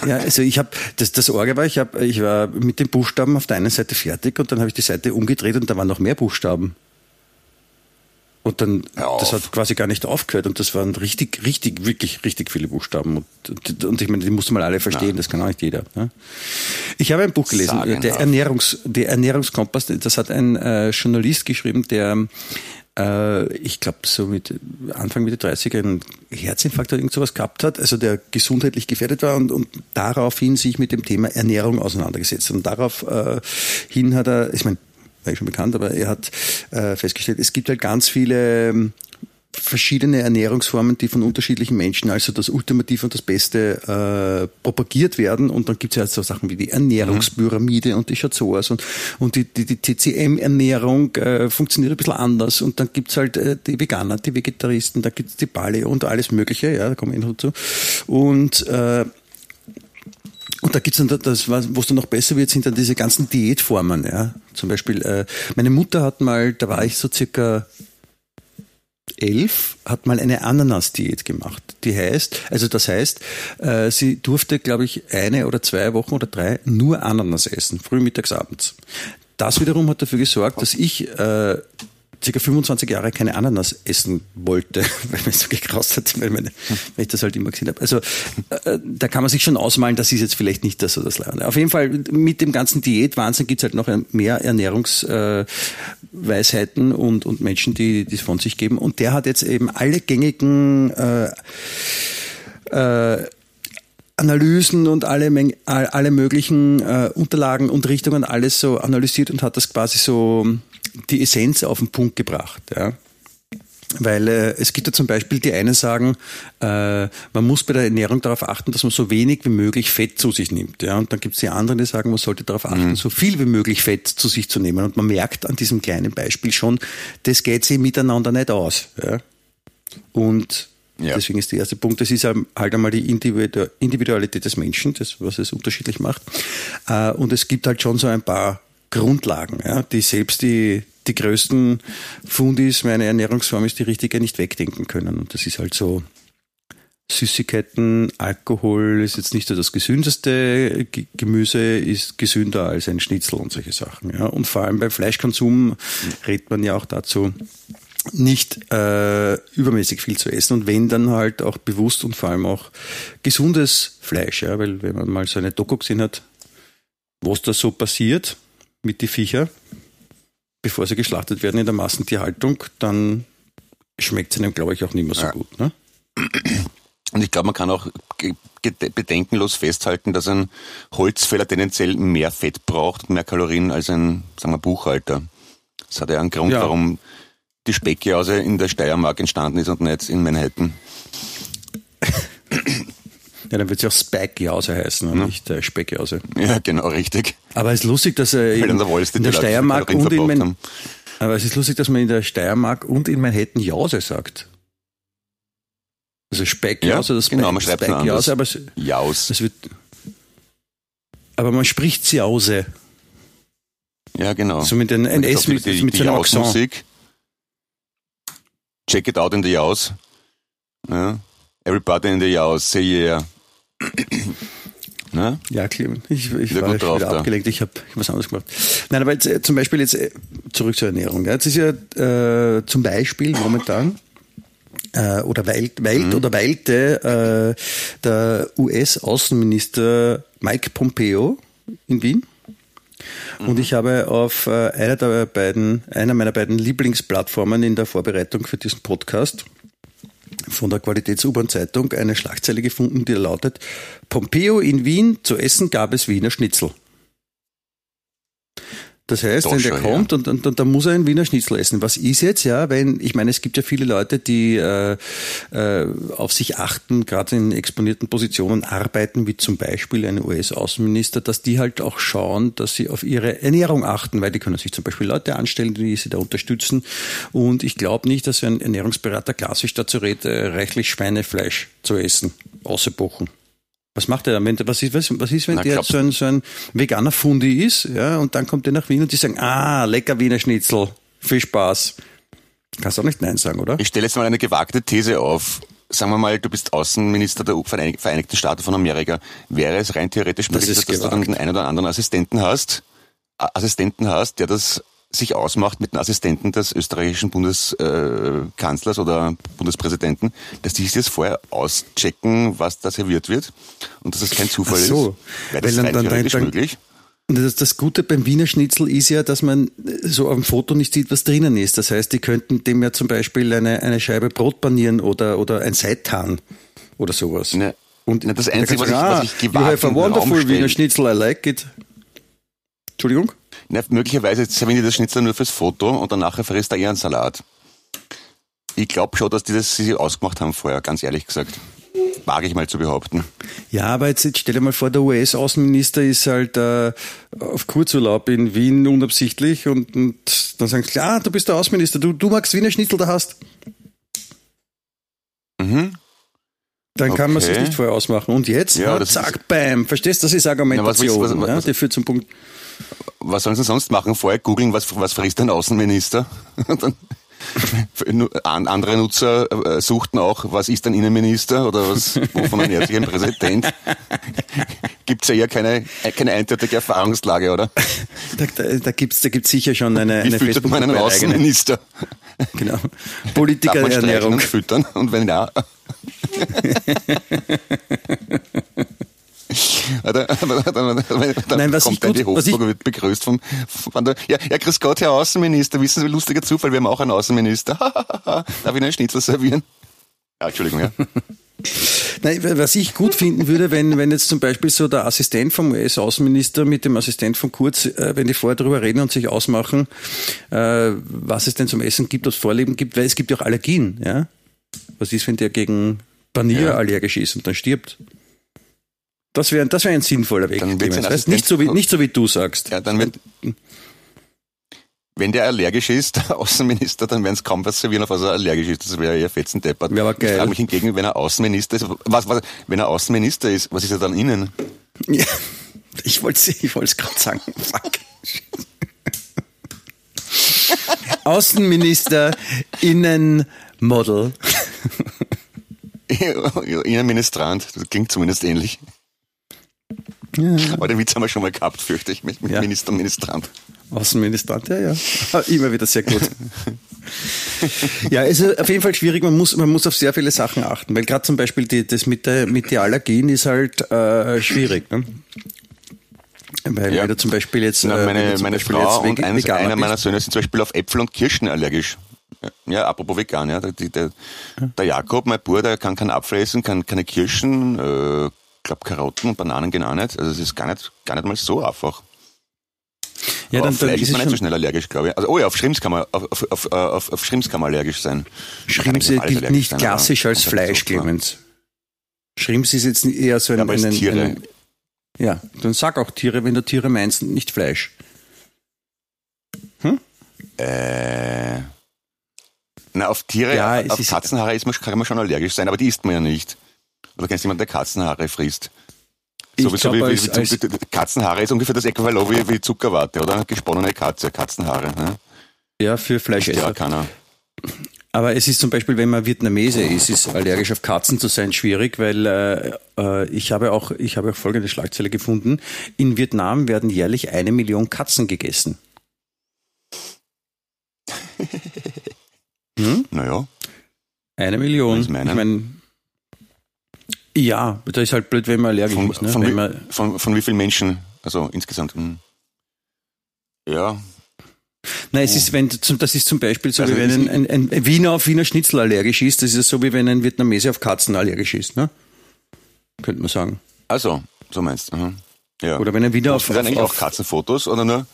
Ja, also ich habe das das Orge war, ich habe ich war mit den Buchstaben auf der einen Seite fertig und dann habe ich die Seite umgedreht und da waren noch mehr Buchstaben. Und dann, das hat quasi gar nicht aufgehört und das waren richtig, richtig, wirklich, richtig viele Buchstaben. Und, und, und ich meine, die musste mal alle verstehen, das kann auch nicht jeder. Ne? Ich habe ein Buch gelesen, Sagenhaft. der, Ernährungs, der Ernährungskompass, das hat ein äh, Journalist geschrieben, der äh, ich glaube, so mit Anfang Mitte 30 einen Herzinfarkt oder irgend sowas gehabt hat, also der gesundheitlich gefährdet war und, und daraufhin sich mit dem Thema Ernährung auseinandergesetzt. Und darauf äh, hat er, ich meine, war ich schon bekannt, aber er hat äh, festgestellt, es gibt halt ganz viele ähm, verschiedene Ernährungsformen, die von unterschiedlichen Menschen also das Ultimative und das Beste äh, propagiert werden. Und dann gibt es ja so Sachen wie die Ernährungspyramide und die schaut so aus. Und, und die, die, die TCM-Ernährung äh, funktioniert ein bisschen anders. Und dann gibt's halt äh, die Veganer, die Vegetaristen, da gibt's die Paleo und alles Mögliche, ja, da kommen wir noch dazu. Und äh, und da gibt's dann das, was- wo es dann noch besser wird, sind dann diese ganzen Diätformen. Ja. Zum Beispiel, äh, meine Mutter hat mal, da war ich so circa elf, hat mal eine Ananas-Diät gemacht. Die heißt, also das heißt, äh, sie durfte, glaube ich, eine oder zwei Wochen oder drei nur Ananas essen, früh, mittags, abends. Das wiederum hat dafür gesorgt, dass ich äh, circa 25 Jahre keine Ananas essen wollte, weil mir so gekraust hat, weil, meine, weil ich das halt immer gesehen habe. Also äh, da kann man sich schon ausmalen, das ist jetzt vielleicht nicht das oder das Lernen. Auf jeden Fall mit dem ganzen Diätwahnsinn gibt's halt noch mehr Ernährungsweisheiten äh, und, und Menschen, die es von sich geben. Und der hat jetzt eben alle gängigen äh, äh, Analysen und alle, alle möglichen äh, Unterlagen und Richtungen alles so analysiert und hat das quasi so die Essenz auf den Punkt gebracht. Ja. Weil äh, es gibt ja zum Beispiel, die einen sagen, äh, man muss bei der Ernährung darauf achten, dass man so wenig wie möglich Fett zu sich nimmt. Ja? Und dann gibt es die anderen, die sagen, man sollte darauf achten, so viel wie möglich Fett zu sich zu nehmen. Und man merkt an diesem kleinen Beispiel schon, das geht sich miteinander nicht aus. Ja? Und Ja. deswegen ist der erste Punkt, das ist halt einmal die Individu- Individualität des Menschen, das, was es unterschiedlich macht. Äh, Und es gibt halt schon so ein paar Grundlagen, ja, die selbst die, die größten Fundis, meine Ernährungsform ist die richtige, nicht wegdenken können. Und das ist halt so Süßigkeiten, Alkohol ist jetzt nicht so das gesündeste, G- Gemüse ist gesünder als ein Schnitzel und solche Sachen. Ja. Und vor allem beim Fleischkonsum redet man ja auch dazu, nicht äh, übermäßig viel zu essen und wenn dann halt auch bewusst und vor allem auch gesundes Fleisch, ja, weil wenn man mal so eine Doku gesehen hat, was da so passiert mit die Viecher, bevor sie geschlachtet werden in der Massentierhaltung, dann schmeckt es einem, glaube ich, auch nicht mehr so Ja. gut. Ne? Und ich glaube, man kann auch bedenkenlos festhalten, dass ein Holzfäller tendenziell mehr Fett braucht mehr Kalorien als ein, sagen wir, Buchhalter. Das hat ja einen Grund, Ja. warum die Speckjause in der Steiermark entstanden ist und nicht in Manhattan. Ja, dann wird sie auch Spike-Jause heißen und nicht äh, Speckjause. Ja, genau, richtig. Aber es ist lustig, dass er Weil in, in der Steiermark und in haben. aber es ist lustig, dass man in der Steiermark und in Manhattan Jause sagt. Also Speckjause Ja, Speck, genau, man anders. Speckjause, aber es, Jaus. es wird, aber man spricht Jause. Ja, genau. So mit einem gibt's NS auch mit, die, mit die so einem. Check it out in the Jaus. Ja. Everybody in the Jaus, say yeah. Ne? Ja, Clement, ich, ich war gut drauf wieder da. abgelenkt, ich habe was anderes gemacht. Nein, aber jetzt, äh, zum Beispiel jetzt äh, zurück zur Ernährung. Ja. Jetzt ist ja äh, zum Beispiel momentan äh, oder weilt, weilt Mhm. oder weilte äh, der US-Außenminister Mike Pompeo in Wien. Mhm. Und ich habe auf äh, einer der beiden, einer meiner beiden Lieblingsplattformen in der Vorbereitung für diesen Podcast von der Qualitäts-U-Bahn-Zeitung eine Schlagzeile gefunden, die lautet: Pompeo in Wien, zu essen gab es Wiener Schnitzel. Das heißt, Doch wenn der schon, kommt und, und, und dann muss er einen Wiener Schnitzel essen. Was ist jetzt, ja, wenn, ich meine, es gibt ja viele Leute, die äh, äh, auf sich achten, gerade in exponierten Positionen arbeiten, wie zum Beispiel ein US-Außenminister, dass die halt auch schauen, dass sie auf ihre Ernährung achten, weil die können sich zum Beispiel Leute anstellen, die sie da unterstützen. Und ich glaube nicht, dass ein Ernährungsberater klassisch dazu rät, äh, reichlich Schweinefleisch zu essen, außer Bochen. Was macht er dann? Wenn, der- was, ist, was, was ist, wenn Na, der so ein, so ein veganer Fundi ist, ja, und dann kommt der nach Wien und die sagen, ah, lecker Wiener Schnitzel, viel Spaß. Kannst auch nicht Nein sagen, oder? Ich stelle jetzt mal eine gewagte These auf. Sagen wir mal, du bist Außenminister der Vereinig- Vereinigten Staaten von Amerika. Wäre es rein theoretisch Das möglich, ist dass, dass du dann gewagt. den einen oder anderen Assistenten hast, Assistenten hast, der das sich ausmacht mit einem Assistenten des österreichischen Bundeskanzlers äh, oder Bundespräsidenten, dass die sich das vorher auschecken, was da serviert wird und dass es kein Zufall Ach so. ist. Wäre das Weil dann- dann- theoretisch dann- möglich? Das, das Gute beim Wiener Schnitzel ist ja, dass man so dem Foto nicht sieht, was drinnen ist. Das heißt, die könnten dem ja zum Beispiel eine, eine Scheibe Brot panieren oder, oder ein Seitan oder sowas. Ne, Und ne, das da Einzige, was ich- was ich ah, gewagt You have a den wonderful Wiener Schnitzel, I like it. Entschuldigung? Na, möglicherweise servieren die das Schnitzel nur fürs Foto und dann nachher frisst er eher einen Salat. Ich glaube schon, dass die das sich ausgemacht haben vorher, ganz ehrlich gesagt. Wage ich mal zu behaupten. Ja, aber jetzt, jetzt stell dir mal vor, der US-Außenminister ist halt äh, auf Kurzurlaub in Wien unabsichtlich und, und dann sagen sie, ah, du bist der Außenminister, du, du magst Wiener Schnitzel, da hast. Mhm. Dann kann man Okay. sich nicht vorher ausmachen. Und jetzt, Ja, das zack, bam. Verstehst du, das ist Argumentation. was- was- was- ja, die führt zum Punkt. Was sollen sie sonst machen? Vorher googeln, was, was frisst ein Außenminister? Dann an- andere Nutzer äh, suchten auch, was ist ein Innenminister oder was, wovon ernährt sich ein Präsident? Gibt's ja eher keine, keine eindeutige Erfahrungslage, oder? Da, da, da gibt's da gibt's sicher schon eine, Wie eine füttert man einen. Außenminister? Genau. Darf man Politikerernährung. und füttern? Und wenn ja. Dann, dann Nein, was kommt ich gut- was ich- wird begrüßt vom, von der, ja, ja, grüß Gott, Herr Außenminister, wissen Sie, wie lustiger Zufall, wir haben auch einen Außenminister. Darf ich Ihnen einen Schnitzel servieren? Ja, Entschuldigung, ja. Nein, was ich gut finden würde, wenn, wenn jetzt zum Beispiel so der Assistent vom US-Außenminister mit dem Assistent von Kurz, äh, wenn die vorher darüber reden und sich ausmachen, äh, was es denn zum Essen gibt, was Vorleben gibt, weil es gibt ja auch Allergien, ja. Was ist, wenn der gegen Panier Ja. allergisch ist und dann stirbt? Das wäre das wäre ein sinnvoller Weg. Dann wird's weißt? nicht, so wie, nicht so wie du sagst. Ja, dann wird, wenn der allergisch ist, der Außenminister, dann werden es kaum was servieren, auf was er allergisch ist. Das wäre eher fetzendeppert. Wäre aber Ich geil. frage mich hingegen, wenn er Außenminister ist, was, was, wenn er Außenminister ist, was ist er dann innen? Ja, ich wollte ich wollte es gerade sagen. Fuck. Außenminister, Innenmodel. Innenministrant, das klingt zumindest ähnlich. Aber den Witz haben wir schon mal gehabt, fürchte ich, mit, mit Ja. Minister und Ministrant. Außenministrant, ja, ja. Immer wieder sehr gut. ja, es ist auf jeden Fall schwierig. Man muss, man muss auf sehr viele Sachen achten, weil gerade zum Beispiel die, das mit der, mit den Allergien ist halt äh, schwierig. Ne? Weil Ja. wenn du zum Beispiel jetzt, Na, äh, meine meine Beispiel Frau jetzt und Veganer einer meiner Söhne sind zum Beispiel auf Äpfel und Kirschen allergisch. Ja, Ja, apropos vegan, ja. Der, der, der Jakob, mein Bruder, der kann keinen Apfel essen, kann keine Kirschen, äh, glaub Karotten und Bananen gehen auch nicht. Also es ist gar nicht, gar nicht mal so einfach. ja, Aber dann, auf dann Fleisch ist ist man nicht so schnell allergisch, glaube ich. Also, oh ja, auf Schrimps kann man, auf, auf, auf, auf, auf Schrimps kann man allergisch sein. Schrimps gilt nicht sein, klassisch als Fleisch. Clemens. Schrimps ist jetzt eher so ein, Ja, aber ein, Tiere. ein ja, dann sag auch Tiere, wenn du Tiere meinst, nicht Fleisch. Äh, na, auf Tiere, Ja, auf Katzenhaare ist man, kann man schon allergisch sein, aber die isst man ja nicht. Oder kennst du jemanden, der Katzenhaare frisst? Ich So wie, so glaub, wie, als- wie, als- Katzenhaare ist ungefähr das Äquivalent wie, wie Zuckerwatte, oder? Gesponnene Katze, Katzenhaare. Ne? Ja, für Ja, Fleischesser. keiner. Aber es ist zum Beispiel, wenn man Vietnamese ist, ist allergisch auf Katzen zu sein schwierig, weil äh, äh, ich habe auch ich habe auch folgende Schlagzeile gefunden: In Vietnam werden jährlich eine Million Katzen gegessen. Naja, Eine Million. Ich mein, ja, da ist halt blöd, wenn man allergisch von, ist. Ne? von, wie, man, von, von wie vielen Menschen? Also insgesamt. hm. Ja, Nein, es ist, wenn, das ist zum Beispiel so, Also wie wenn ein, ein, ein Wiener auf Wiener Schnitzel allergisch ist. Das ist so, wie wenn ein Vietnamese auf Katzen allergisch ist. Ne? Könnte man sagen. also, so meinst du. Mhm. Ja. Oder wenn ein Wiener auf, dann auf, auch auf Katzenfotos oder nur?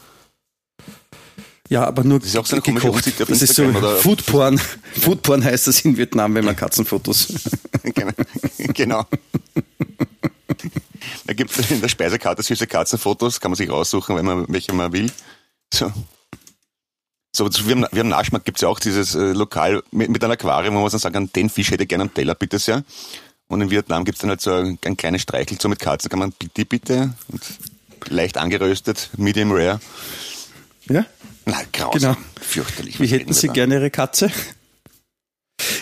Ja, aber nur ist auch so eine gekocht. Ansicht auf Das ist so? Foodporn. Foodporn heißt das in Vietnam, wenn man Katzenfotos. genau. genau. Da gibt es in der Speisekarte süße Katzenfotos, kann man sich raussuchen, wenn man welche man will. So. So, wie am, wie am Naschmarkt gibt es ja auch dieses äh, Lokal mit, mit einem Aquarium, wo man dann sagen kann, den Fisch hätte ich gerne am Teller, bitte sehr. Und in Vietnam gibt es dann halt so ein, ein kleines Streichel so mit Katzen, kann man bitte, bitte, und leicht angeröstet, medium rare. Ja? Na, grausam. Genau. Fürchterlich. Wie hätten Sie da? gerne Ihre Katze?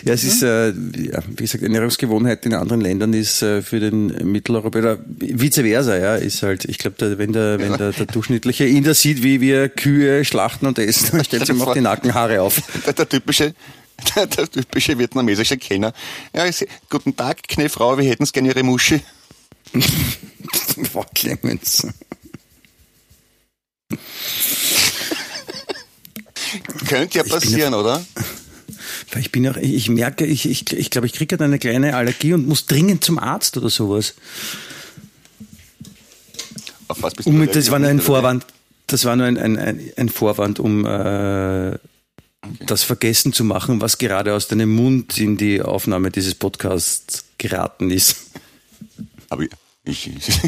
Ja, es ist, äh, ja, wie gesagt, Ernährungsgewohnheit in anderen Ländern ist äh, für den Mitteleuropäer, vice versa, ja, ist halt, ich glaube, wenn, der, wenn der, der durchschnittliche Inder sieht, wie wir Kühe schlachten und essen, dann stellt sich ihm auch die Nackenhaare auf. Der, der typische, der, der typische vietnamesische Kenner. Ja, ich guten Tag, Knefrau, wir hätten's gerne Ihre Muschi. Boah, Clemens. Könnte ja passieren, oder? Ich bin auch, ich merke, ich, ich, ich glaube, ich kriege eine kleine Allergie und muss dringend zum Arzt oder sowas. Auf was bist Um, allergisch? das war nur ein? Vorwand. Das war nur ein, ein, ein, ein Vorwand, um äh, das vergessen zu machen, was gerade aus deinem Mund in die Aufnahme dieses Podcasts geraten ist. Aber ich, ich,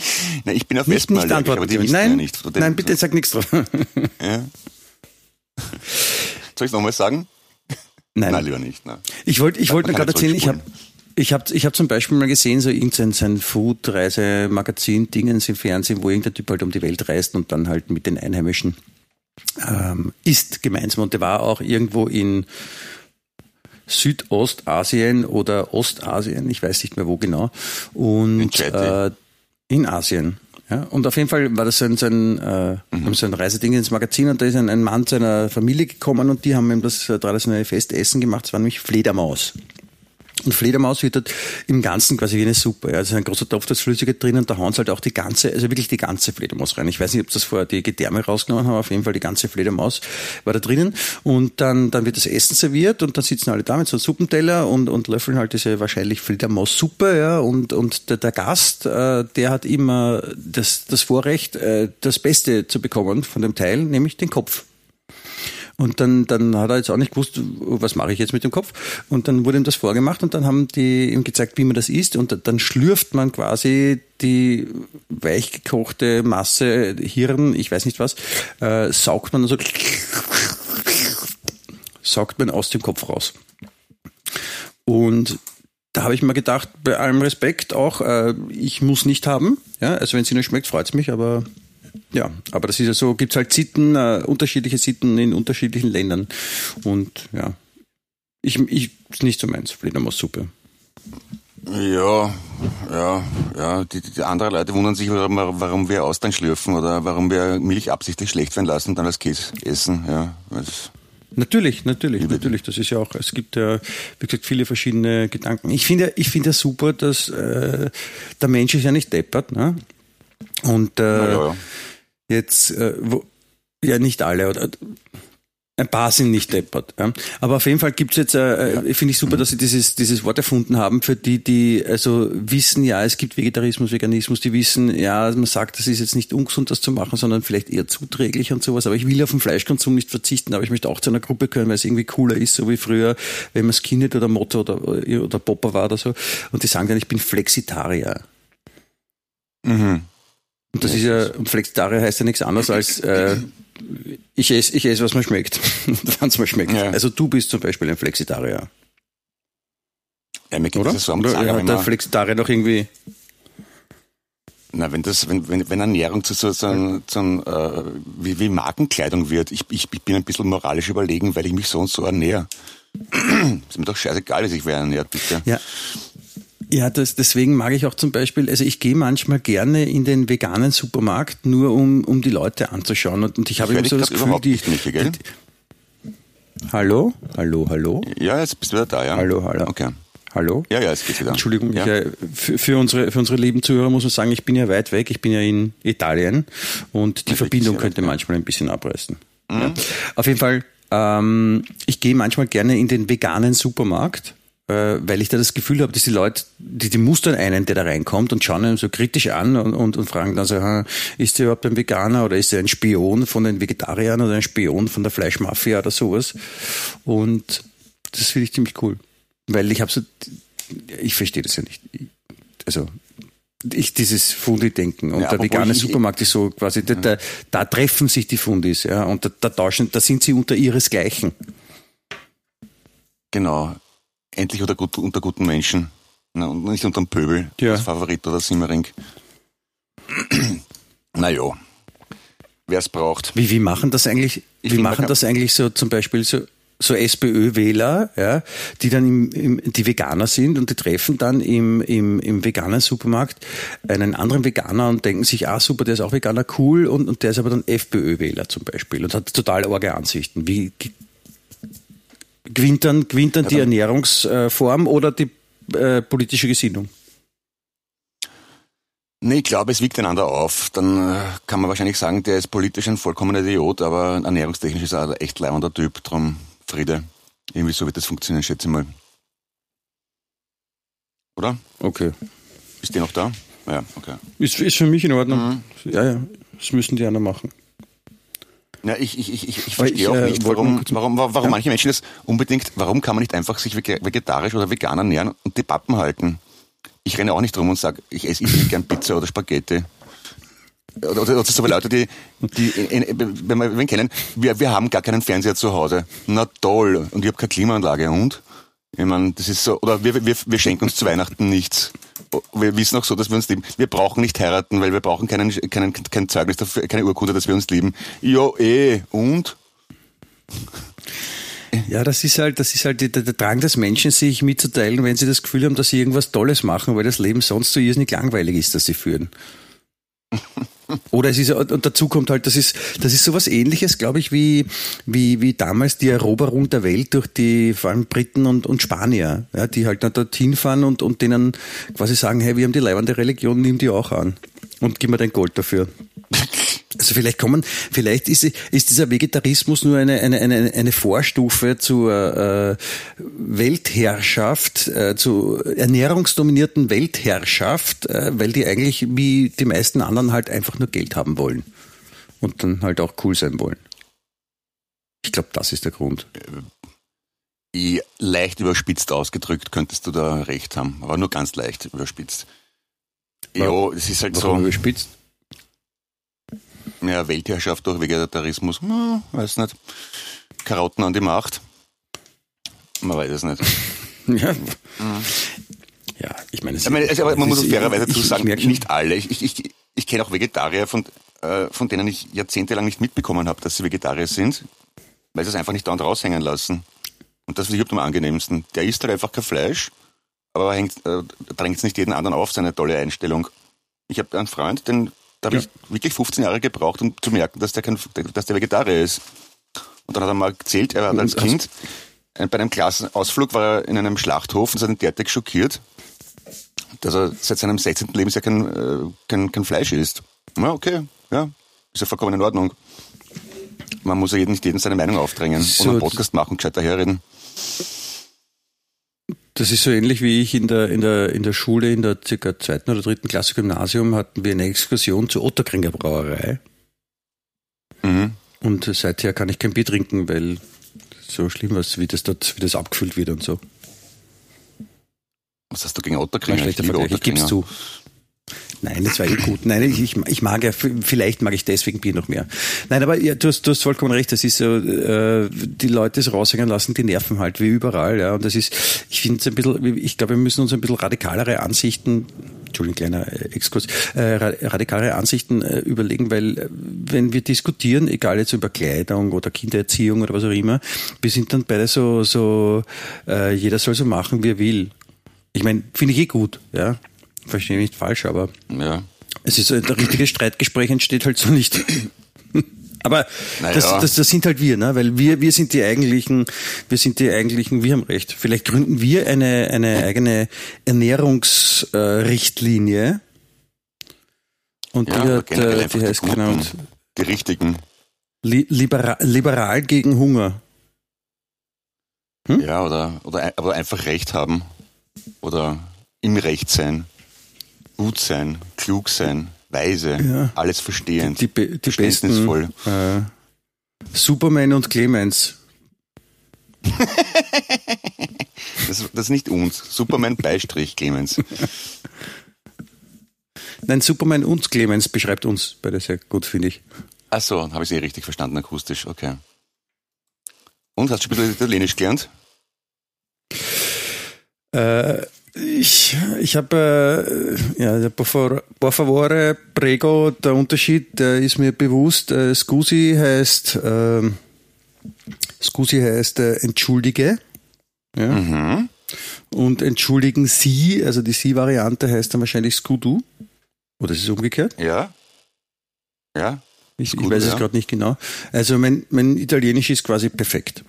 Nein, ich bin auf Nicht, nicht allergisch, aber antworten. die Nein, ja nicht. Nein, bitte sag nichts drauf. Ja. Soll ich es nochmal sagen? Nein. Nein, lieber nicht. Nein. Ich wollte ich Man wollte nur gerade erzählen, ich habe ich hab, ich hab zum Beispiel mal gesehen, so irgendein so ein Food-Reise-Magazin-Dingens im Fernsehen, wo irgendein Typ halt um die Welt reist und dann halt mit den Einheimischen ähm, isst gemeinsam. Und der war auch irgendwo in Südostasien oder Ostasien, ich weiß nicht mehr wo genau. In Und Chatty. äh, in Asien. Ja, und auf jeden Fall war das so ein, so ein, äh, haben so ein Reiseding ins Magazin und da ist ein, ein Mann zu einer Familie gekommen und die haben ihm das traditionelle Festessen gemacht, das war nämlich Fledermaus. Und Fledermaus wird dort im Ganzen quasi wie eine Suppe. Also ein großer Topf, da ist drin und da hauen sie halt auch die ganze, also wirklich die ganze Fledermaus rein. Ich weiß nicht, ob das vorher die Gedärme rausgenommen haben, auf jeden Fall die ganze Fledermaus war da drinnen. Und dann, dann wird das Essen serviert und dann sitzen alle da mit so einem Suppenteller und, und löffeln halt diese wahrscheinlich Fledermaus-Suppe. Ja. Und, und der, der Gast, äh, der hat immer das, das Vorrecht, äh, das Beste zu bekommen von dem Teil, nämlich den Kopf. Und dann, dann hat er jetzt auch nicht gewusst, was mache ich jetzt mit dem Kopf. Und dann wurde ihm das vorgemacht und dann haben die ihm gezeigt, wie man das isst. Und dann schlürft man quasi die weich gekochte Masse Hirn, ich weiß nicht was, äh, saugt man so, saugt man aus dem Kopf raus. Und da habe ich mir gedacht, bei allem Respekt auch, äh, ich muss nicht haben. Ja, also wenn es Ihnen schmeckt, freut's mich, aber ja, aber das ist ja so, gibt's halt Sitten, äh, unterschiedliche Sitten in unterschiedlichen Ländern. Und ja, ich, ich ist nicht so meins, Fledermaussuppe. Ja, ja, ja. Die, die andere Leute wundern sich, warum, warum wir Austern schlürfen oder warum wir Milch absichtlich schlecht werden lassen und dann als Käse essen. Ja, Natürlich, natürlich, natürlich. Das ist ja auch, es gibt ja, wie gesagt, viele verschiedene Gedanken. Ich finde, ich finde ja super, dass äh, der Mensch ist ja nicht deppert, ne? Und äh, Ja, ja, ja. Jetzt, äh, wo, ja nicht alle, oder ein paar sind nicht deppert. Ja. Aber auf jeden Fall gibt's jetzt, äh, finde ich super, dass sie dieses, dieses Wort erfunden haben für die, die also wissen, ja, es gibt Vegetarismus, Veganismus, die wissen, ja, man sagt, das ist jetzt nicht ungesund, das zu machen, sondern vielleicht eher zuträglich und sowas. Aber ich will auf den Fleischkonsum nicht verzichten, aber ich möchte auch zu einer Gruppe gehören, weil es irgendwie cooler ist, so wie früher, wenn man Skinhead oder Motto oder, oder Popper war oder so. Und die sagen dann, ich bin Flexitarier. Mhm. Und das ist ja, Flexitarier heißt ja nichts anderes als äh, ich esse, ich esse, was mir schmeckt. Wann es mir schmeckt. Ja. Also du bist zum Beispiel ein Flexitarier, Ja, mir geht oder? das so am oder Zahn, aber hat der Flexitarier noch irgendwie. Na, wenn das, wenn, wenn, wenn Ernährung zu so, so, ein, so ein, äh, wie, wie Markenkleidung wird, ich, ich, ich bin ein bisschen moralisch überlegen, weil ich mich so und so ernähre. ist mir doch scheißegal, wie sich wer ernährt, bitte. Ja. Ja, das, deswegen mag ich auch zum Beispiel, also ich gehe manchmal gerne in den veganen Supermarkt, nur um, um die Leute anzuschauen. Und, und ich habe immer so das Gefühl, die, nicht, gell? Hallo? Hallo, hallo? Ja, jetzt bist du wieder da, ja? Hallo, hallo. Okay. Hallo? Ja, ja, jetzt geht's wieder. Entschuldigung, Ja. ich, für, für, unsere, für unsere lieben Zuhörer muss man sagen, ich bin ja weit weg, ich bin ja in Italien und die Verbindung sehr könnte manchmal ein bisschen abreißen. Ja. Auf jeden Fall, ähm, ich gehe manchmal gerne in den veganen Supermarkt, weil ich da das Gefühl habe, dass die Leute, die, die mustern einen, der da reinkommt und schauen ihn so kritisch an und, und, und fragen dann so, "Ha, ist der überhaupt ein Veganer oder ist er ein Spion von den Vegetariern oder ein Spion von der Fleischmafia oder sowas? Und das finde ich ziemlich cool. Weil ich habe so, ich verstehe das ja nicht. Also ich dieses Fundi-Denken und Ja, der vegane ich- Supermarkt ist so quasi, da, da, da treffen sich die Fundis, ja, und da, da tauschen, da sind sie unter ihresgleichen. Genau. Endlich unter, gut, unter guten Menschen. Na, und nicht unter dem Pöbel. Ja. Das Favorit oder Simmering. naja. Wer es braucht. Wie, wie machen das eigentlich, Ich wie machen das eigentlich so zum Beispiel so, so SPÖ-Wähler, ja, die dann im, im, die Veganer sind und die treffen dann im, im, im veganen Supermarkt einen anderen Veganer und denken sich, ah super, der ist auch Veganer, cool, und, und der ist aber dann FPÖ-Wähler zum Beispiel und hat total arge Ansichten. Wie gewinnt dann, gewinnt dann die dann- Ernährungsform oder die äh, politische Gesinnung? Nee, ich glaube, es wiegt einander auf. Dann äh, kann man wahrscheinlich sagen, der ist politisch ein vollkommener Idiot, aber ernährungstechnisch ist er ein echt leibender Typ. Drum Friede. Irgendwie so wird das funktionieren, schätze ich mal. Oder? Okay. Ist die noch da? Ja, okay. Ist, ist für mich in Ordnung. Mhm. Ja, ja. Das müssen die anderen machen. Ja, ich, ich, ich, ich, verstehe ich, auch äh, nicht, warum, warum, warum, warum Ja. manche Menschen das unbedingt, warum kann man nicht einfach sich vege- vegetarisch oder vegan ernähren und die Pappen halten? Ich renne auch nicht rum und sage, ich esse ich gern Pizza oder Spaghetti. Oder, oder, oder so viele Leute, die, die in, in, wenn wir wen kennen, wir, wir haben gar keinen Fernseher zu Hause. Na toll. Und ich habe keine Klimaanlage. Und? Ich meine, das ist so, oder wir, wir, wir schenken uns zu Weihnachten nichts. Wir wissen auch so, dass wir uns lieben. Wir brauchen nicht heiraten, weil wir brauchen keinen, keinen, kein Zeugnis dafür, keine Urkunde, dass wir uns lieben. Ja, eh. Und? Ja, das ist halt, das ist halt der, der Drang des Menschen, sich mitzuteilen, wenn sie das Gefühl haben, dass sie irgendwas Tolles machen, weil das Leben sonst so irrsinnig langweilig ist, das sie führen. Oder es ist, und dazu kommt halt, das ist, das ist sowas ähnliches, glaube ich, wie, wie, wie damals die Eroberung der Welt durch die, vor allem Briten und, und Spanier, ja, die halt dann dorthin fahren und, und denen quasi sagen, hey, wir haben die leibende Religion, nimm die auch an. Und gib mir dein Gold dafür. Also vielleicht kommen, vielleicht ist, ist dieser Vegetarismus nur eine, eine, eine, eine Vorstufe zur äh, Weltherrschaft, äh, zu ernährungsdominierten Weltherrschaft, äh, weil die eigentlich wie die meisten anderen halt einfach nur Geld haben wollen und dann halt auch cool sein wollen. Ich glaube, das ist der Grund. I- Leicht überspitzt ausgedrückt könntest du da recht haben, aber nur ganz leicht überspitzt. Ja, es ist halt Warum so, überspitzt? Ja, Weltherrschaft durch Vegetarismus, hm, weiß nicht. Karotten an die Macht. Man weiß es nicht. Ja. Ja, ich meine, es- Ich meine, also, aber man muss fairerweise ich- dazu ich sagen, merk schon- nicht alle. Ich, ich, ich, ich kenne auch Vegetarier, von, äh, von denen ich jahrzehntelang nicht mitbekommen habe, dass sie Vegetarier sind, weil sie es einfach nicht dauernd raushängen lassen. Und das finde ich überhaupt am angenehmsten. Der isst halt einfach kein Fleisch, aber hängt, äh, drängt es nicht jeden anderen auf, seine tolle Einstellung. Ich habe einen Freund, den da habe Ja. ich wirklich 15 Jahre gebraucht, um zu merken, dass der, kein, dass der Vegetarier ist. Und dann hat er mal erzählt, er hat als Kind äh, bei einem Klassenausflug war er in einem Schlachthof und ist dann derartig schockiert, dass er seit seinem 16. Lebensjahr kein, äh, kein, kein Fleisch isst. Ja, okay, ja, ist ja vollkommen in Ordnung. Man muss ja nicht jedem seine Meinung aufdrängen So, und einen Podcast machen, gescheit daherreden. Das ist so ähnlich wie ich in der, in der, in der Schule, in der circa zweiten oder dritten Klasse Gymnasium, hatten wir eine Exkursion zur Otterkringer Brauerei. Mhm. Und seither kann ich kein Bier trinken, weil so schlimm was, wie das dort, wie das abgefüllt wird und so. Was hast du gegen ein Otterkringer? schlechter liebe Vergleich, ich gib's Otterkringer. zu. Nein, das war eh gut. Nein, ich, ich, mag ja, vielleicht mag ich deswegen Bier noch mehr. Nein, aber ja, du, hast, du hast vollkommen recht, das ist so, äh, die Leute so raushängen lassen, die nerven halt, wie überall, ja. Und das ist, ich finde es ein bisschen, ich glaube, wir müssen uns ein bisschen radikalere Ansichten, Entschuldigung, kleiner äh, Exkurs, äh, ra- radikalere Ansichten äh, überlegen, weil äh, wenn wir diskutieren, egal jetzt über Kleidung oder Kindererziehung oder was auch immer, wir sind dann beide so, so äh, jeder soll so machen, wie er will. Ich meine, finde ich eh gut, ja. Verstehe mich nicht falsch, aber Ja. es ist ein richtiges Streitgespräch entsteht halt so nicht. Aber Naja. das, das, das sind halt wir, ne? weil wir, wir sind die eigentlichen, wir sind die eigentlichen, wir haben recht. Vielleicht gründen wir eine, eine eigene Ernährungsrichtlinie. Und Ja, die, hat, äh, die die heißt genau Guten, die richtigen. li liberal, liberal gegen Hunger. Hm? Ja, oder, oder, aber einfach Recht haben. Oder im Recht sein. Gut sein, klug sein, weise, Ja. alles verstehend, Die, die besten verständnisvoll. äh, Superman und Clemens. Das, das ist nicht uns. Superman Beistrich, Clemens. Nein, Superman und Clemens beschreibt uns beide sehr gut, finde ich. Ach so, habe ich eh richtig verstanden, akustisch, okay. Und, hast du ein bisschen Italienisch gelernt? Äh, ich ich habe, äh, ja, por, por favore, prego, der Unterschied der ist mir bewusst. Äh, Scusi heißt, äh, Scusi heißt äh, entschuldige. Ja. Mhm. Und entschuldigen Sie, also die Sie-Variante heißt dann wahrscheinlich Scudu. Oder ist es umgekehrt? Ja? Ja? Ich, ich Scudu, weiß es ja. gerade nicht genau. Also mein, mein Italienisch ist quasi perfekt.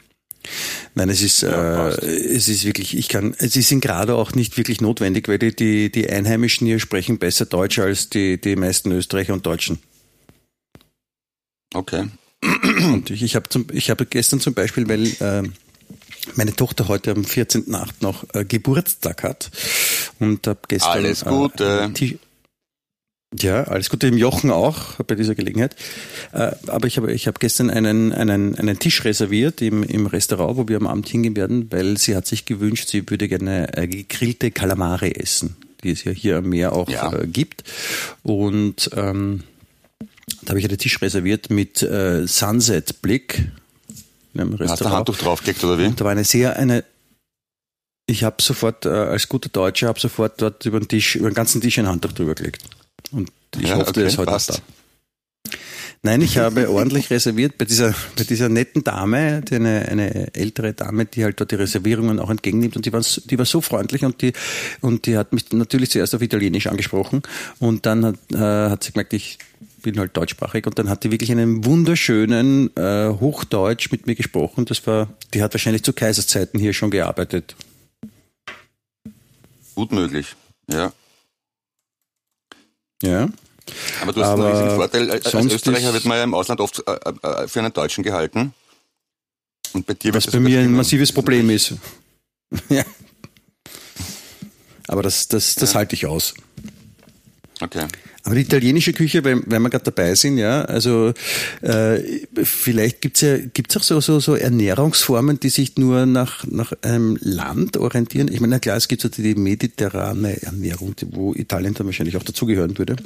Nein, es ist, Ja, äh, es ist wirklich, ich kann, es ist in Grado auch nicht wirklich notwendig, weil die, die, die Einheimischen hier sprechen besser Deutsch als die, die meisten Österreicher und Deutschen. Okay. Und ich, ich habe habe gestern zum Beispiel, weil äh, meine Tochter heute am 14.8. noch äh, Geburtstag hat und habe gestern Alles Gute. Äh, ja, alles Gute im Jochen auch bei dieser Gelegenheit. Äh, aber ich habe ich habe gestern einen, einen, einen Tisch reserviert im, im Restaurant, wo wir am Abend hingehen werden, weil sie hat sich gewünscht, sie würde gerne äh, gegrillte Kalamare essen, die es ja hier am Meer auch Ja. äh, gibt. Und ähm, da habe ich einen Tisch reserviert mit äh, Sunset-Blick Hast du. Handtuch draufgelegt oder wie? Und da war eine sehr eine. Ich habe sofort äh, als guter Deutscher habe sofort dort über den Tisch, über den ganzen Tisch ein Handtuch drüber gelegt. Und ich Ja, hoffe, okay, ist heute passt. da. Nein, ich habe ordentlich reserviert bei dieser, bei dieser netten Dame, die eine, eine ältere Dame, die halt dort die Reservierungen auch entgegennimmt und die war, die war so freundlich und die, und die hat mich natürlich zuerst auf Italienisch angesprochen und dann hat, äh, hat sie gemerkt, ich bin halt deutschsprachig und dann hat die wirklich einen wunderschönen äh, Hochdeutsch mit mir gesprochen. Das war, die hat wahrscheinlich zu Kaiserszeiten hier schon gearbeitet. Gut möglich. Ja. Ja. Aber du hast Aber einen riesigen Vorteil. Als Österreicher wird man ja im Ausland oft äh, äh, für einen Deutschen gehalten. Und bei dir Was bei mir ein massives Problem ist. ja. Aber das, das, das Ja. halte ich aus. Okay. Aber die italienische Küche, wenn, wenn wir gerade dabei sind, ja, also äh, vielleicht gibt's ja gibt's auch so, so, so Ernährungsformen, die sich nur nach, nach einem Land orientieren. Ich meine, na klar, es gibt so die mediterrane Ernährung, wo Italien dann wahrscheinlich auch dazugehören würde.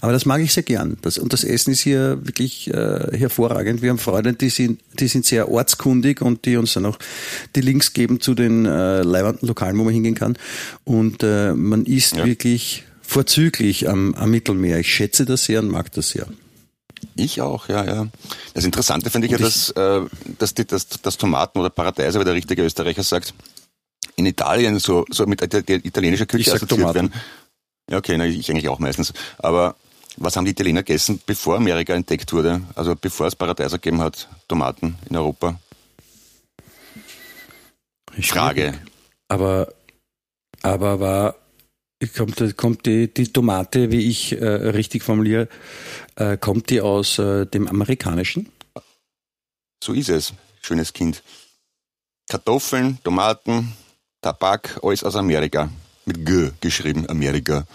Aber das mag ich sehr gern. Das, und das Essen ist hier wirklich äh, hervorragend. Wir haben Freunde, die sind, die sind sehr ortskundig und die uns dann auch die Links geben zu den äh, leibenden Lokalen, wo man hingehen kann. Und äh, man isst Ja. wirklich vorzüglich am, am Mittelmeer. Ich schätze das sehr und mag das sehr. Ich auch, ja, ja. Das Interessante finde ich ja, Und dass, äh, dass, die, dass, dass Tomaten oder Paradeiser, wie der richtige Österreicher sagt, in Italien so, so mit ita- italienischer Küche Ich assoziiert werden. Ja, okay, na, ich eigentlich auch meistens. Aber Was haben die Italiener gegessen, bevor Amerika entdeckt wurde? Also bevor es Paradeiser gegeben hat, Tomaten in Europa? Frage. Aber, aber war, kommt, kommt die, die Tomate, wie ich äh, richtig formuliere, äh, kommt die aus äh, dem Amerikanischen? So ist es, schönes Kind. Kartoffeln, Tomaten, Tabak, alles aus Amerika. Mit G geschrieben, Amerika.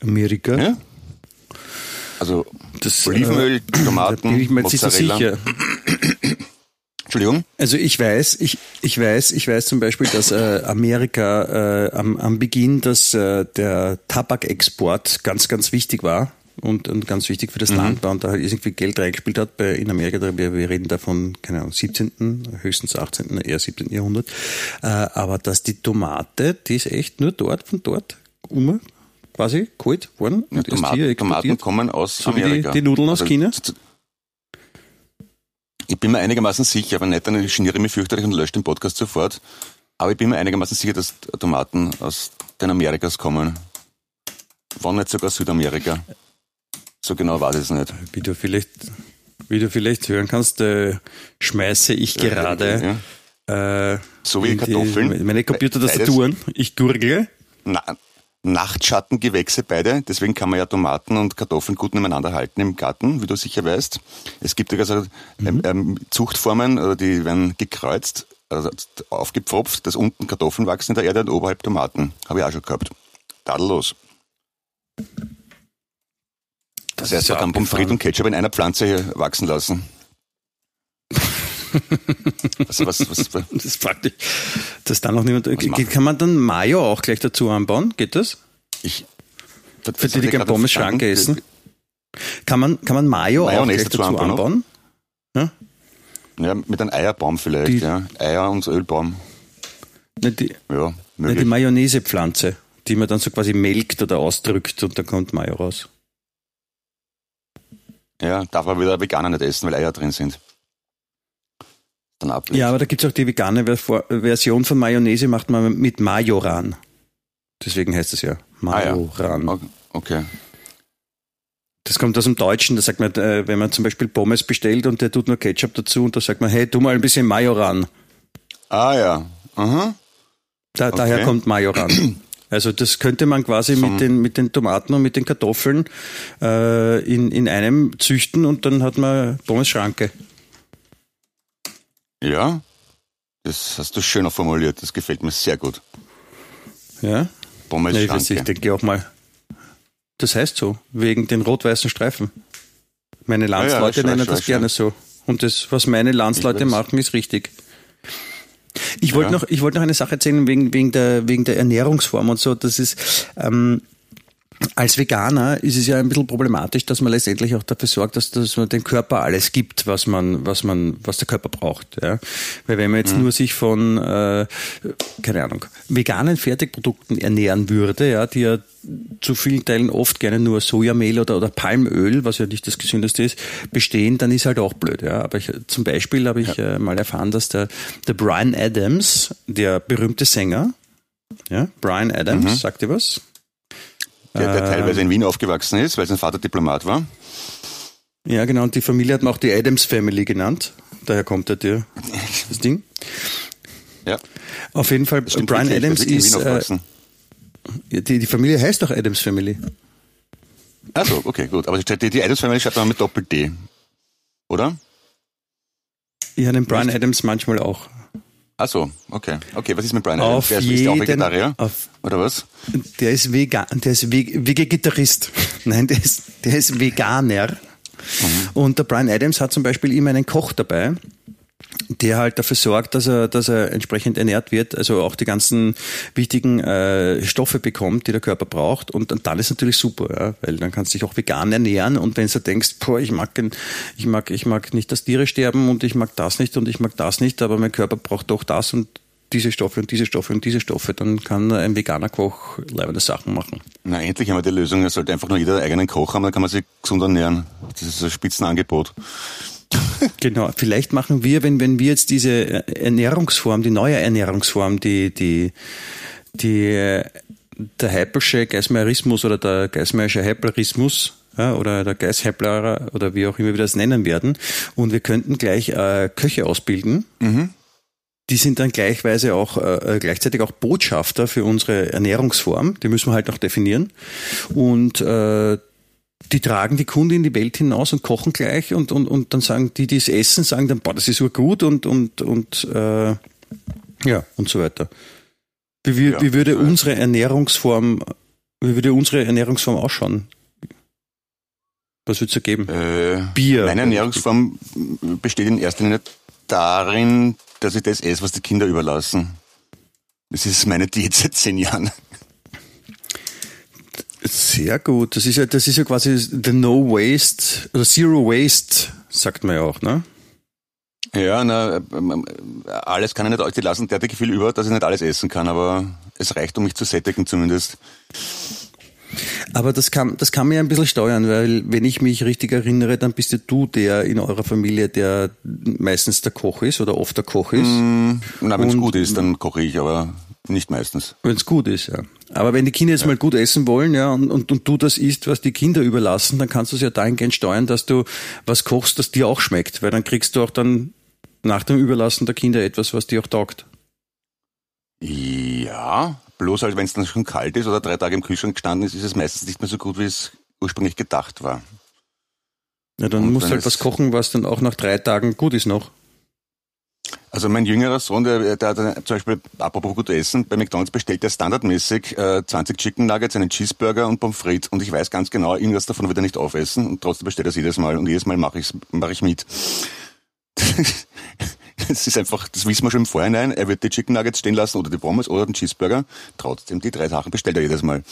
Amerika? Ja? Also Das, Olivenöl, äh, Da Tomaten, bin ich mir jetzt nicht so Mozzarella. sicher. Entschuldigung? Also ich weiß, ich, ich weiß, ich weiß zum Beispiel, dass äh, Amerika äh, am, am Beginn, dass äh, der Tabakexport ganz, ganz wichtig war und, und ganz wichtig für das Land war und da irgendwie Geld reingespielt hat bei, in Amerika. Wir, wir reden davon, keine Ahnung, 17., höchstens 18., eher 17. Jahrhundert. Äh, aber dass die Tomate, die ist echt nur dort, von dort, um, quasi geholt worden Ja, und erst Tomaten, Tomaten kommen aus So wie die- Amerika. die Nudeln aus China? Ich bin mir einigermaßen sicher, aber nicht, dann geniere ich mich fürchterlich und lösche den Podcast sofort. Aber ich bin mir einigermaßen sicher, dass Tomaten aus den Amerikas kommen. Wann nicht sogar Südamerika. So genau weiß ich es nicht. Wie du vielleicht, wie du vielleicht hören kannst, äh, schmeiße ich gerade Ja. äh, So wie Kartoffeln. Die, meine Computertastaturen. Ich gurgle. Na, Nachtschattengewächse beide, deswegen kann man ja Tomaten und Kartoffeln gut nebeneinander halten im Garten, wie du sicher weißt. Es gibt ja also ähm, ähm, Zuchtformen, oder die werden gekreuzt, also aufgepfropft, dass unten Kartoffeln wachsen in der Erde und oberhalb Tomaten. Habe ich auch schon gehabt. Tadellos. Das heißt, ja man kann Pommes frites und Ketchup in einer Pflanze wachsen lassen. Also was, was, was, Das ist praktisch. Das dann noch niemand. machen? Kann man dann Mayo auch gleich dazu anbauen? Geht das? ich, Für die, die gerne Pommes Schranke essen? Kann man, kann man Mayo auch Mayonnaise gleich dazu dazu anbauen, anbauen? Ja, mit einem Eierbaum vielleicht, Die- ja. Eier und Ölbaum. Nicht die, Ja, möglich. die Mayonnaisepflanze, die man dann so quasi melkt oder ausdrückt und da kommt Mayo raus. Ja, darf aber wieder Veganer nicht essen, weil Eier drin sind. Dann ab. Ja, aber da gibt's auch die vegane Ver- Version von Mayonnaise, macht man mit Majoran. Deswegen heißt es ja Ah, ja. Majoran. Okay. Das kommt aus dem Deutschen, da sagt man, äh, wenn man zum Beispiel Pommes bestellt und der tut nur Ketchup dazu und da sagt man, hey, tu mal ein bisschen Majoran. Ah ja. Aha. Da, Okay. Daher kommt Majoran. Also das könnte man quasi mit den, mit den Tomaten und mit den Kartoffeln äh, in, in einem züchten und dann hat man Pommes Schranke. Ja. Das hast du schöner formuliert. Das gefällt mir sehr gut. Ja? Pommes Ja, ich, weiß, ich denke auch mal. Das heißt so, wegen den rot-weißen Streifen. Meine Landsleute ich weiß, nennen das gerne ja. so. Und das, was meine Landsleute machen, ist richtig. Ich wollte Ja. noch, ich wollte noch eine Sache erzählen wegen, wegen der, wegen der Ernährungsform und so. Das ist, ähm, als Veganer ist es ja ein bisschen problematisch, dass man letztendlich auch dafür sorgt, dass, dass man dem Körper alles gibt, was man, was man, was der Körper braucht. Ja? Weil wenn man jetzt nur sich von, äh, keine Ahnung, veganen Fertigprodukten ernähren würde, ja, die ja zu vielen Teilen oft gerne nur Sojamehl oder, oder Palmöl, was ja nicht das gesündeste ist, bestehen, dann ist halt auch blöd. Ja. Aber ich, zum Beispiel habe ich äh, mal erfahren, dass der, der Brian Adams, der berühmte Sänger, ja, Brian Adams, sagt ihr was? Der, der Ähm. teilweise in Wien aufgewachsen ist, weil sein Vater Diplomat war. Ja, genau. Und die Familie hat man auch die Adams Family genannt. Daher kommt ja der, das Ding. Ja. Auf jeden Fall, Brian wirklich, der Adams Wien ist, äh, die, die Familie heißt doch Adams Family. Also, okay, gut. Aber die, die Adams Family schreibt man mit Doppel-D. Oder? Ja, den Brian Adams manchmal auch. Ach so, okay. Okay, was ist mit Brian Adams? Der ist, der auch jeden- Vegetarier? auf- Oder was? Der ist vegan, der ist Ve- Vegetarist. Nein, der ist, der ist Veganer. Und der Brian Adams hat zum Beispiel immer einen Koch dabei, der halt dafür sorgt, dass er, dass er entsprechend ernährt wird, also auch die ganzen wichtigen äh, Stoffe bekommt, die der Körper braucht. Und, und dann ist natürlich super, ja, weil dann kannst du dich auch vegan ernähren. Und wenn du denkst, boah, ich mag, ich mag, ich mag nicht, dass Tiere sterben und ich mag das nicht und ich mag das nicht, aber mein Körper braucht doch das und diese Stoffe und diese Stoffe und diese Stoffe, dann kann ein veganer Koch leibende Sachen machen. Na, endlich haben wir die Lösung. Es sollte einfach nur jeder eigenen Koch haben, dann kann man sich gesund ernähren. Das ist ein Spitzenangebot. Genau, vielleicht machen wir, wenn, wenn wir jetzt diese Ernährungsform, die neue Ernährungsform, die, die, die, der Heipelsche Geismeierismus oder der Geismeierische Heiplerismus ja, oder der Geishäppler oder wie auch immer wir das nennen werden. Und wir könnten gleich äh, Köche ausbilden. Mhm. Die sind dann gleichweise auch äh, gleichzeitig auch Botschafter für unsere Ernährungsform. Die müssen wir halt noch definieren. Und äh, die tragen die Kunde in die Welt hinaus und kochen gleich und, und, und dann sagen die, die es essen, sagen dann, boah, das ist so gut und, und, und äh, ja, und so weiter. Wie, ja, wie würde unsere Ernährungsform, wie würde unsere Ernährungsform ausschauen? Was würde es da geben? Äh, Bier. Meine Ernährungsform besteht in erster Linie darin, dass ich das esse, was die Kinder überlassen. Das ist meine Diät seit zehn Jahren. Sehr gut. Das ist ja, das ist ja quasi the No Waste oder Zero Waste, sagt man ja auch, ne? Ja, na, alles kann ich nicht, die lassen derartig viel über, dass ich nicht alles essen kann, aber es reicht, um mich zu sättigen zumindest. Aber das kann, das kann ja ein bisschen steuern, weil wenn ich mich richtig erinnere, dann bist ja du der in eurer Familie, der meistens der Koch ist oder oft der Koch ist. Mm, na, wenn es gut ist, dann koche ich, aber nicht meistens. Wenn es gut ist, ja. Aber wenn die Kinder jetzt ja. mal gut essen wollen, ja, und, und, und du das isst, was die Kinder überlassen, dann kannst du es ja dahingehend steuern, dass du was kochst, das dir auch schmeckt, weil dann kriegst du auch dann nach dem Überlassen der Kinder etwas, was dir auch taugt. Ja, bloß halt, wenn es dann schon kalt ist oder drei Tage im Kühlschrank gestanden ist, ist es meistens nicht mehr so gut, wie es ursprünglich gedacht war. Ja, dann und musst du halt was kochen, was dann auch nach drei Tagen gut ist noch. Also mein jüngerer Sohn, der, der hat zum Beispiel, apropos gut essen, bei McDonalds bestellt er standardmäßig äh, 20 Chicken Nuggets, einen Cheeseburger und Pommes frites und ich weiß ganz genau, irgendwas davon wird er nicht aufessen und trotzdem bestellt er es jedes Mal und jedes Mal mache mach ich mit. das ist einfach, das wissen wir schon im Vorhinein, er wird die Chicken Nuggets stehen lassen oder die Pommes oder den Cheeseburger, trotzdem die drei Sachen bestellt er jedes Mal.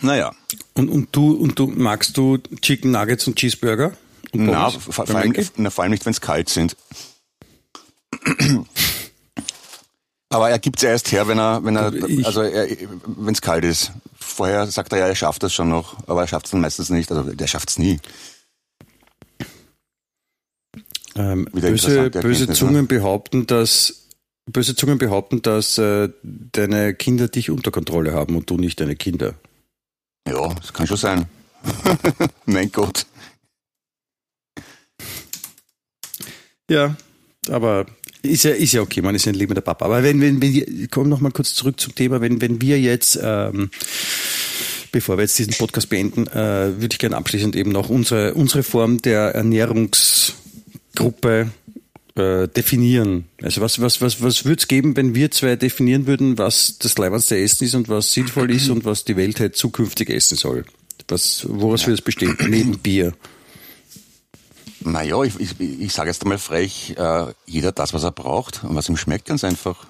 Naja. Und, und du, und du magst du Chicken Nuggets und Cheeseburger? Und na, vor, vor, allem, na, vor allem nicht, wenn es kalt sind. Aber er gibt es erst her, wenn er, wenn er, ich, also wenn es kalt ist. Vorher sagt er ja, er schafft das schon noch, aber er schafft es dann meistens nicht. Also der schafft es nie. Ähm, böse, böse Zungen behaupten, dass böse Zungen behaupten, dass äh, deine Kinder dich unter Kontrolle haben und du nicht deine Kinder. Ja, das kann schon sein. mein Gott. Ja, aber ist ja, ist ja okay, man ist ja ein lebender Papa. Aber wenn, wenn, wenn, ich komme noch mal kurz zurück zum Thema, wenn, wenn wir jetzt, ähm, bevor wir jetzt diesen Podcast beenden, äh, würde ich gerne abschließend eben noch unsere, unsere Form der Ernährungsgruppe äh, definieren. Also was, was, was, was würde es geben, wenn wir zwei definieren würden, was das leibendste Essen ist und was sinnvoll ist und was die Welt halt zukünftig essen soll? Was, woraus ja. würde es bestehen? Neben Bier. Naja, ich, ich, ich sage jetzt einmal frech, äh, jeder das, was er braucht und was ihm schmeckt, ganz einfach.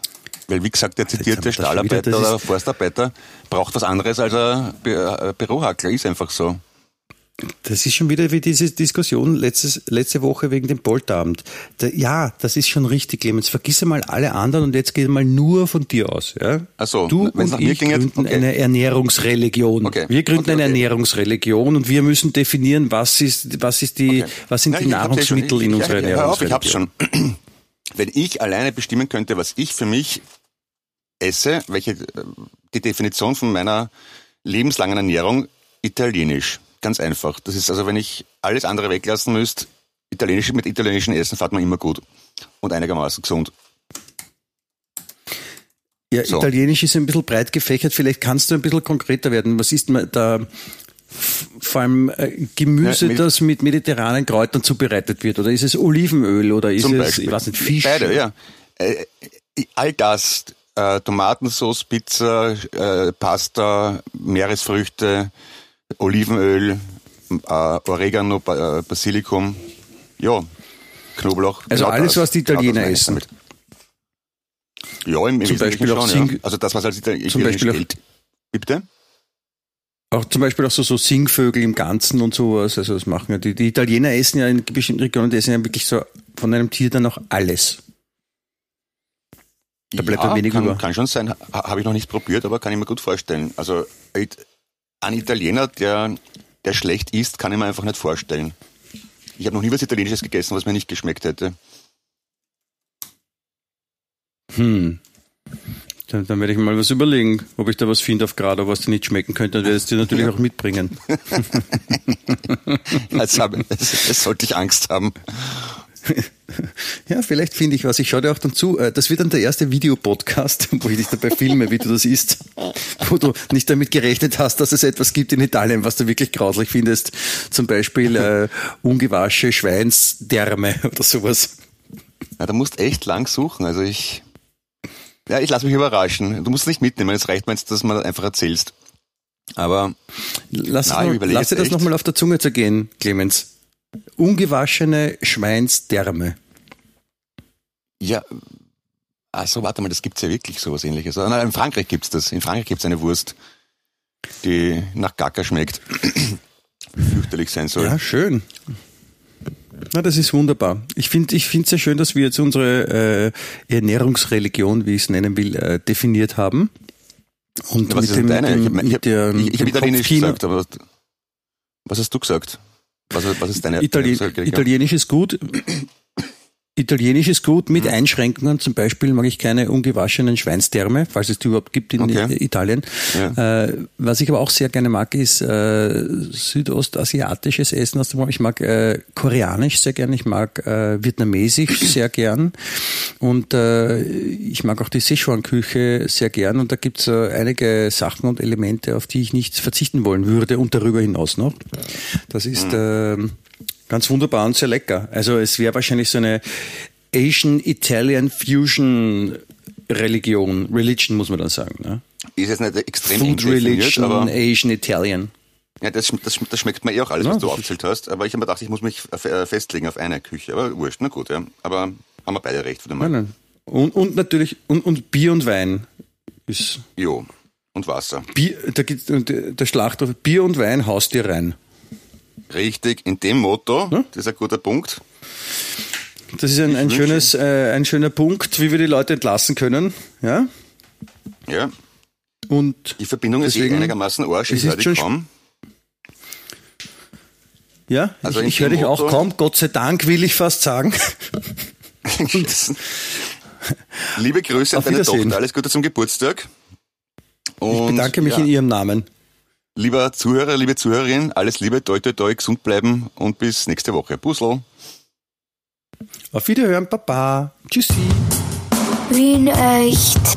Weil, wie gesagt, der zitierte Stahlarbeiter oder Forstarbeiter braucht was anderes als ein Bürohackler, ist einfach so. Das ist schon wieder wie diese Diskussion letztes, letzte Woche wegen dem Polterabend. ja, das ist schon richtig, Clemens. Vergiss einmal alle anderen und jetzt geh mal nur von dir aus. Ja? Ach so, du und ich gründen okay. eine Ernährungsreligion. Okay. Wir gründen okay, eine Ernährungsreligion und wir müssen definieren, was ist, was ist die, was sind Nein, die Nahrungsmittel ich, in unserer ich, Ernährungsreligion. ich hab's schon. Wenn ich alleine bestimmen könnte, was ich für mich esse, welche die Definition von meiner lebenslangen Ernährung italienisch. Ganz einfach. Das ist also, wenn ich alles andere weglassen müsste, Italienisch, mit italienischem Essen fährt man immer gut und einigermaßen gesund. Ja, so. Italienisch ist ein bisschen breit gefächert. Vielleicht kannst du ein bisschen konkreter werden. Was ist da vor allem äh, Gemüse, ja, das mit mediterranen Kräutern zubereitet wird? Oder ist es Olivenöl oder ist es, ich weiß nicht, Fisch? Beide, ja. Äh, all das, äh, Tomatensauce, Pizza, äh, Pasta, Meeresfrüchte, Olivenöl, äh, Oregano, äh, Basilikum, ja, Knoblauch. Also genau alles, das. was die Italiener genau essen. Ja, im, im zum Beispiel schon, Sing ja. Also das, was als Italiener zum Beispiel auch, Bitte? Auch zum Beispiel auch so, so Singvögel im Ganzen und sowas. Also das machen ja die, die Italiener essen ja in bestimmten Regionen, die essen ja wirklich so von einem Tier dann auch alles. Da bleibt ja, wenig kann, über. Kann schon sein, habe ich noch nicht probiert, aber kann ich mir gut vorstellen. Also ein Italiener, der, der schlecht isst, kann ich mir einfach nicht vorstellen. Ich habe noch nie was Italienisches gegessen, was mir nicht geschmeckt hätte. Hm. Dann, dann werde ich mal was überlegen, ob ich da was finde auf Grado, was dir nicht schmecken könnte. Dann werde ich es dir natürlich auch mitbringen. Jetzt, hab, jetzt sollte ich Angst haben. Ja, vielleicht finde ich was. Ich schaue dir auch dann zu. Äh, Das wird dann der erste Videopodcast, wo ich dich dabei filme, wie du das isst. Wo du nicht damit gerechnet hast, dass es etwas gibt in Italien, was du wirklich grauslich findest. Zum Beispiel äh, ungewasche Schweinsdärme oder sowas. Ja, da musst echt lang suchen. Also ich, ja, ich lasse mich überraschen. Du musst es nicht mitnehmen. Es reicht mir jetzt, dass man einfach erzählst. Aber Lass, Na, überlege lass dir das nochmal auf der Zunge zergehen, Clemens. Ungewaschene Schweinsdärme. ja, also warte mal, das gibt's ja wirklich sowas ähnliches. Ah, Nein, in Frankreich gibt's das. In Frankreich gibt's eine Wurst, die nach Gacker schmeckt. Fürchterlich sein soll. Ja, schön. Na, das ist wunderbar. Ich finde ich finde sehr schön, dass wir jetzt unsere äh, Ernährungsreligion, wie ich es nennen will, äh, definiert haben. Und Ja, was ist mit deine? dem, Ich habe mit der, ich, ich hab dem Italienisch Kopfkino- gesagt, aber was hast du gesagt? Was, was ist deine Itali deine- Italienisch ist gut. Italienisch ist gut mit Mhm. Einschränkungen. Zum Beispiel mag ich keine ungewaschenen Schweinstärme, falls es die überhaupt gibt in Okay. Italien. Ja. Äh, was ich aber auch sehr gerne mag, ist äh, südostasiatisches Essen. aus dem- Ich mag äh, koreanisch sehr gern, ich mag äh, vietnamesisch sehr gern und äh, ich mag auch die Sichuan-Küche sehr gern. Und da gibt es äh, einige Sachen und Elemente, auf die ich nicht verzichten wollen würde und darüber hinaus noch. Das ist ähm, ganz wunderbar und sehr lecker. Also es wäre wahrscheinlich so eine Asian-Italian Fusion Religion, Religion muss man dann sagen. Ne? Ist jetzt nicht extrem Food Religion, aber Asian Italian. ja, das, das, das schmeckt mir eh auch alles, Ja, was du das aufgezählt hast. Aber ich habe mir gedacht, ich muss mich äh, festlegen auf eine Küche. Aber wurscht, na gut, ja. Aber haben wir beide recht wieder mal. Nein, nein. Und, und natürlich, und, und Bier und Wein ist Jo. Und Wasser. Bier, da gibt der Schlachter Bier und Wein haust dir rein. Richtig, in dem Motto, Ja? das ist ein guter Punkt. Das ist ein, ein schönes, äh, ein schöner Punkt, wie wir die Leute entlassen können. Ja. Ja, Und die Verbindung ist eh einigermaßen arsch, ich höre dich kaum. ja, Also ich, ich höre dich auch kaum, Gott sei Dank will ich fast sagen. Liebe Grüße an deine. Tochter, alles Gute zum Geburtstag. Ich Und bedanke mich ja, in Ihrem Namen. Lieber Zuhörer, liebe Zuhörerin, alles Liebe, toi toi toi, gesund bleiben und bis nächste Woche. Puzzle. Auf Wiederhören, Papa. Tschüssi. Wien echt.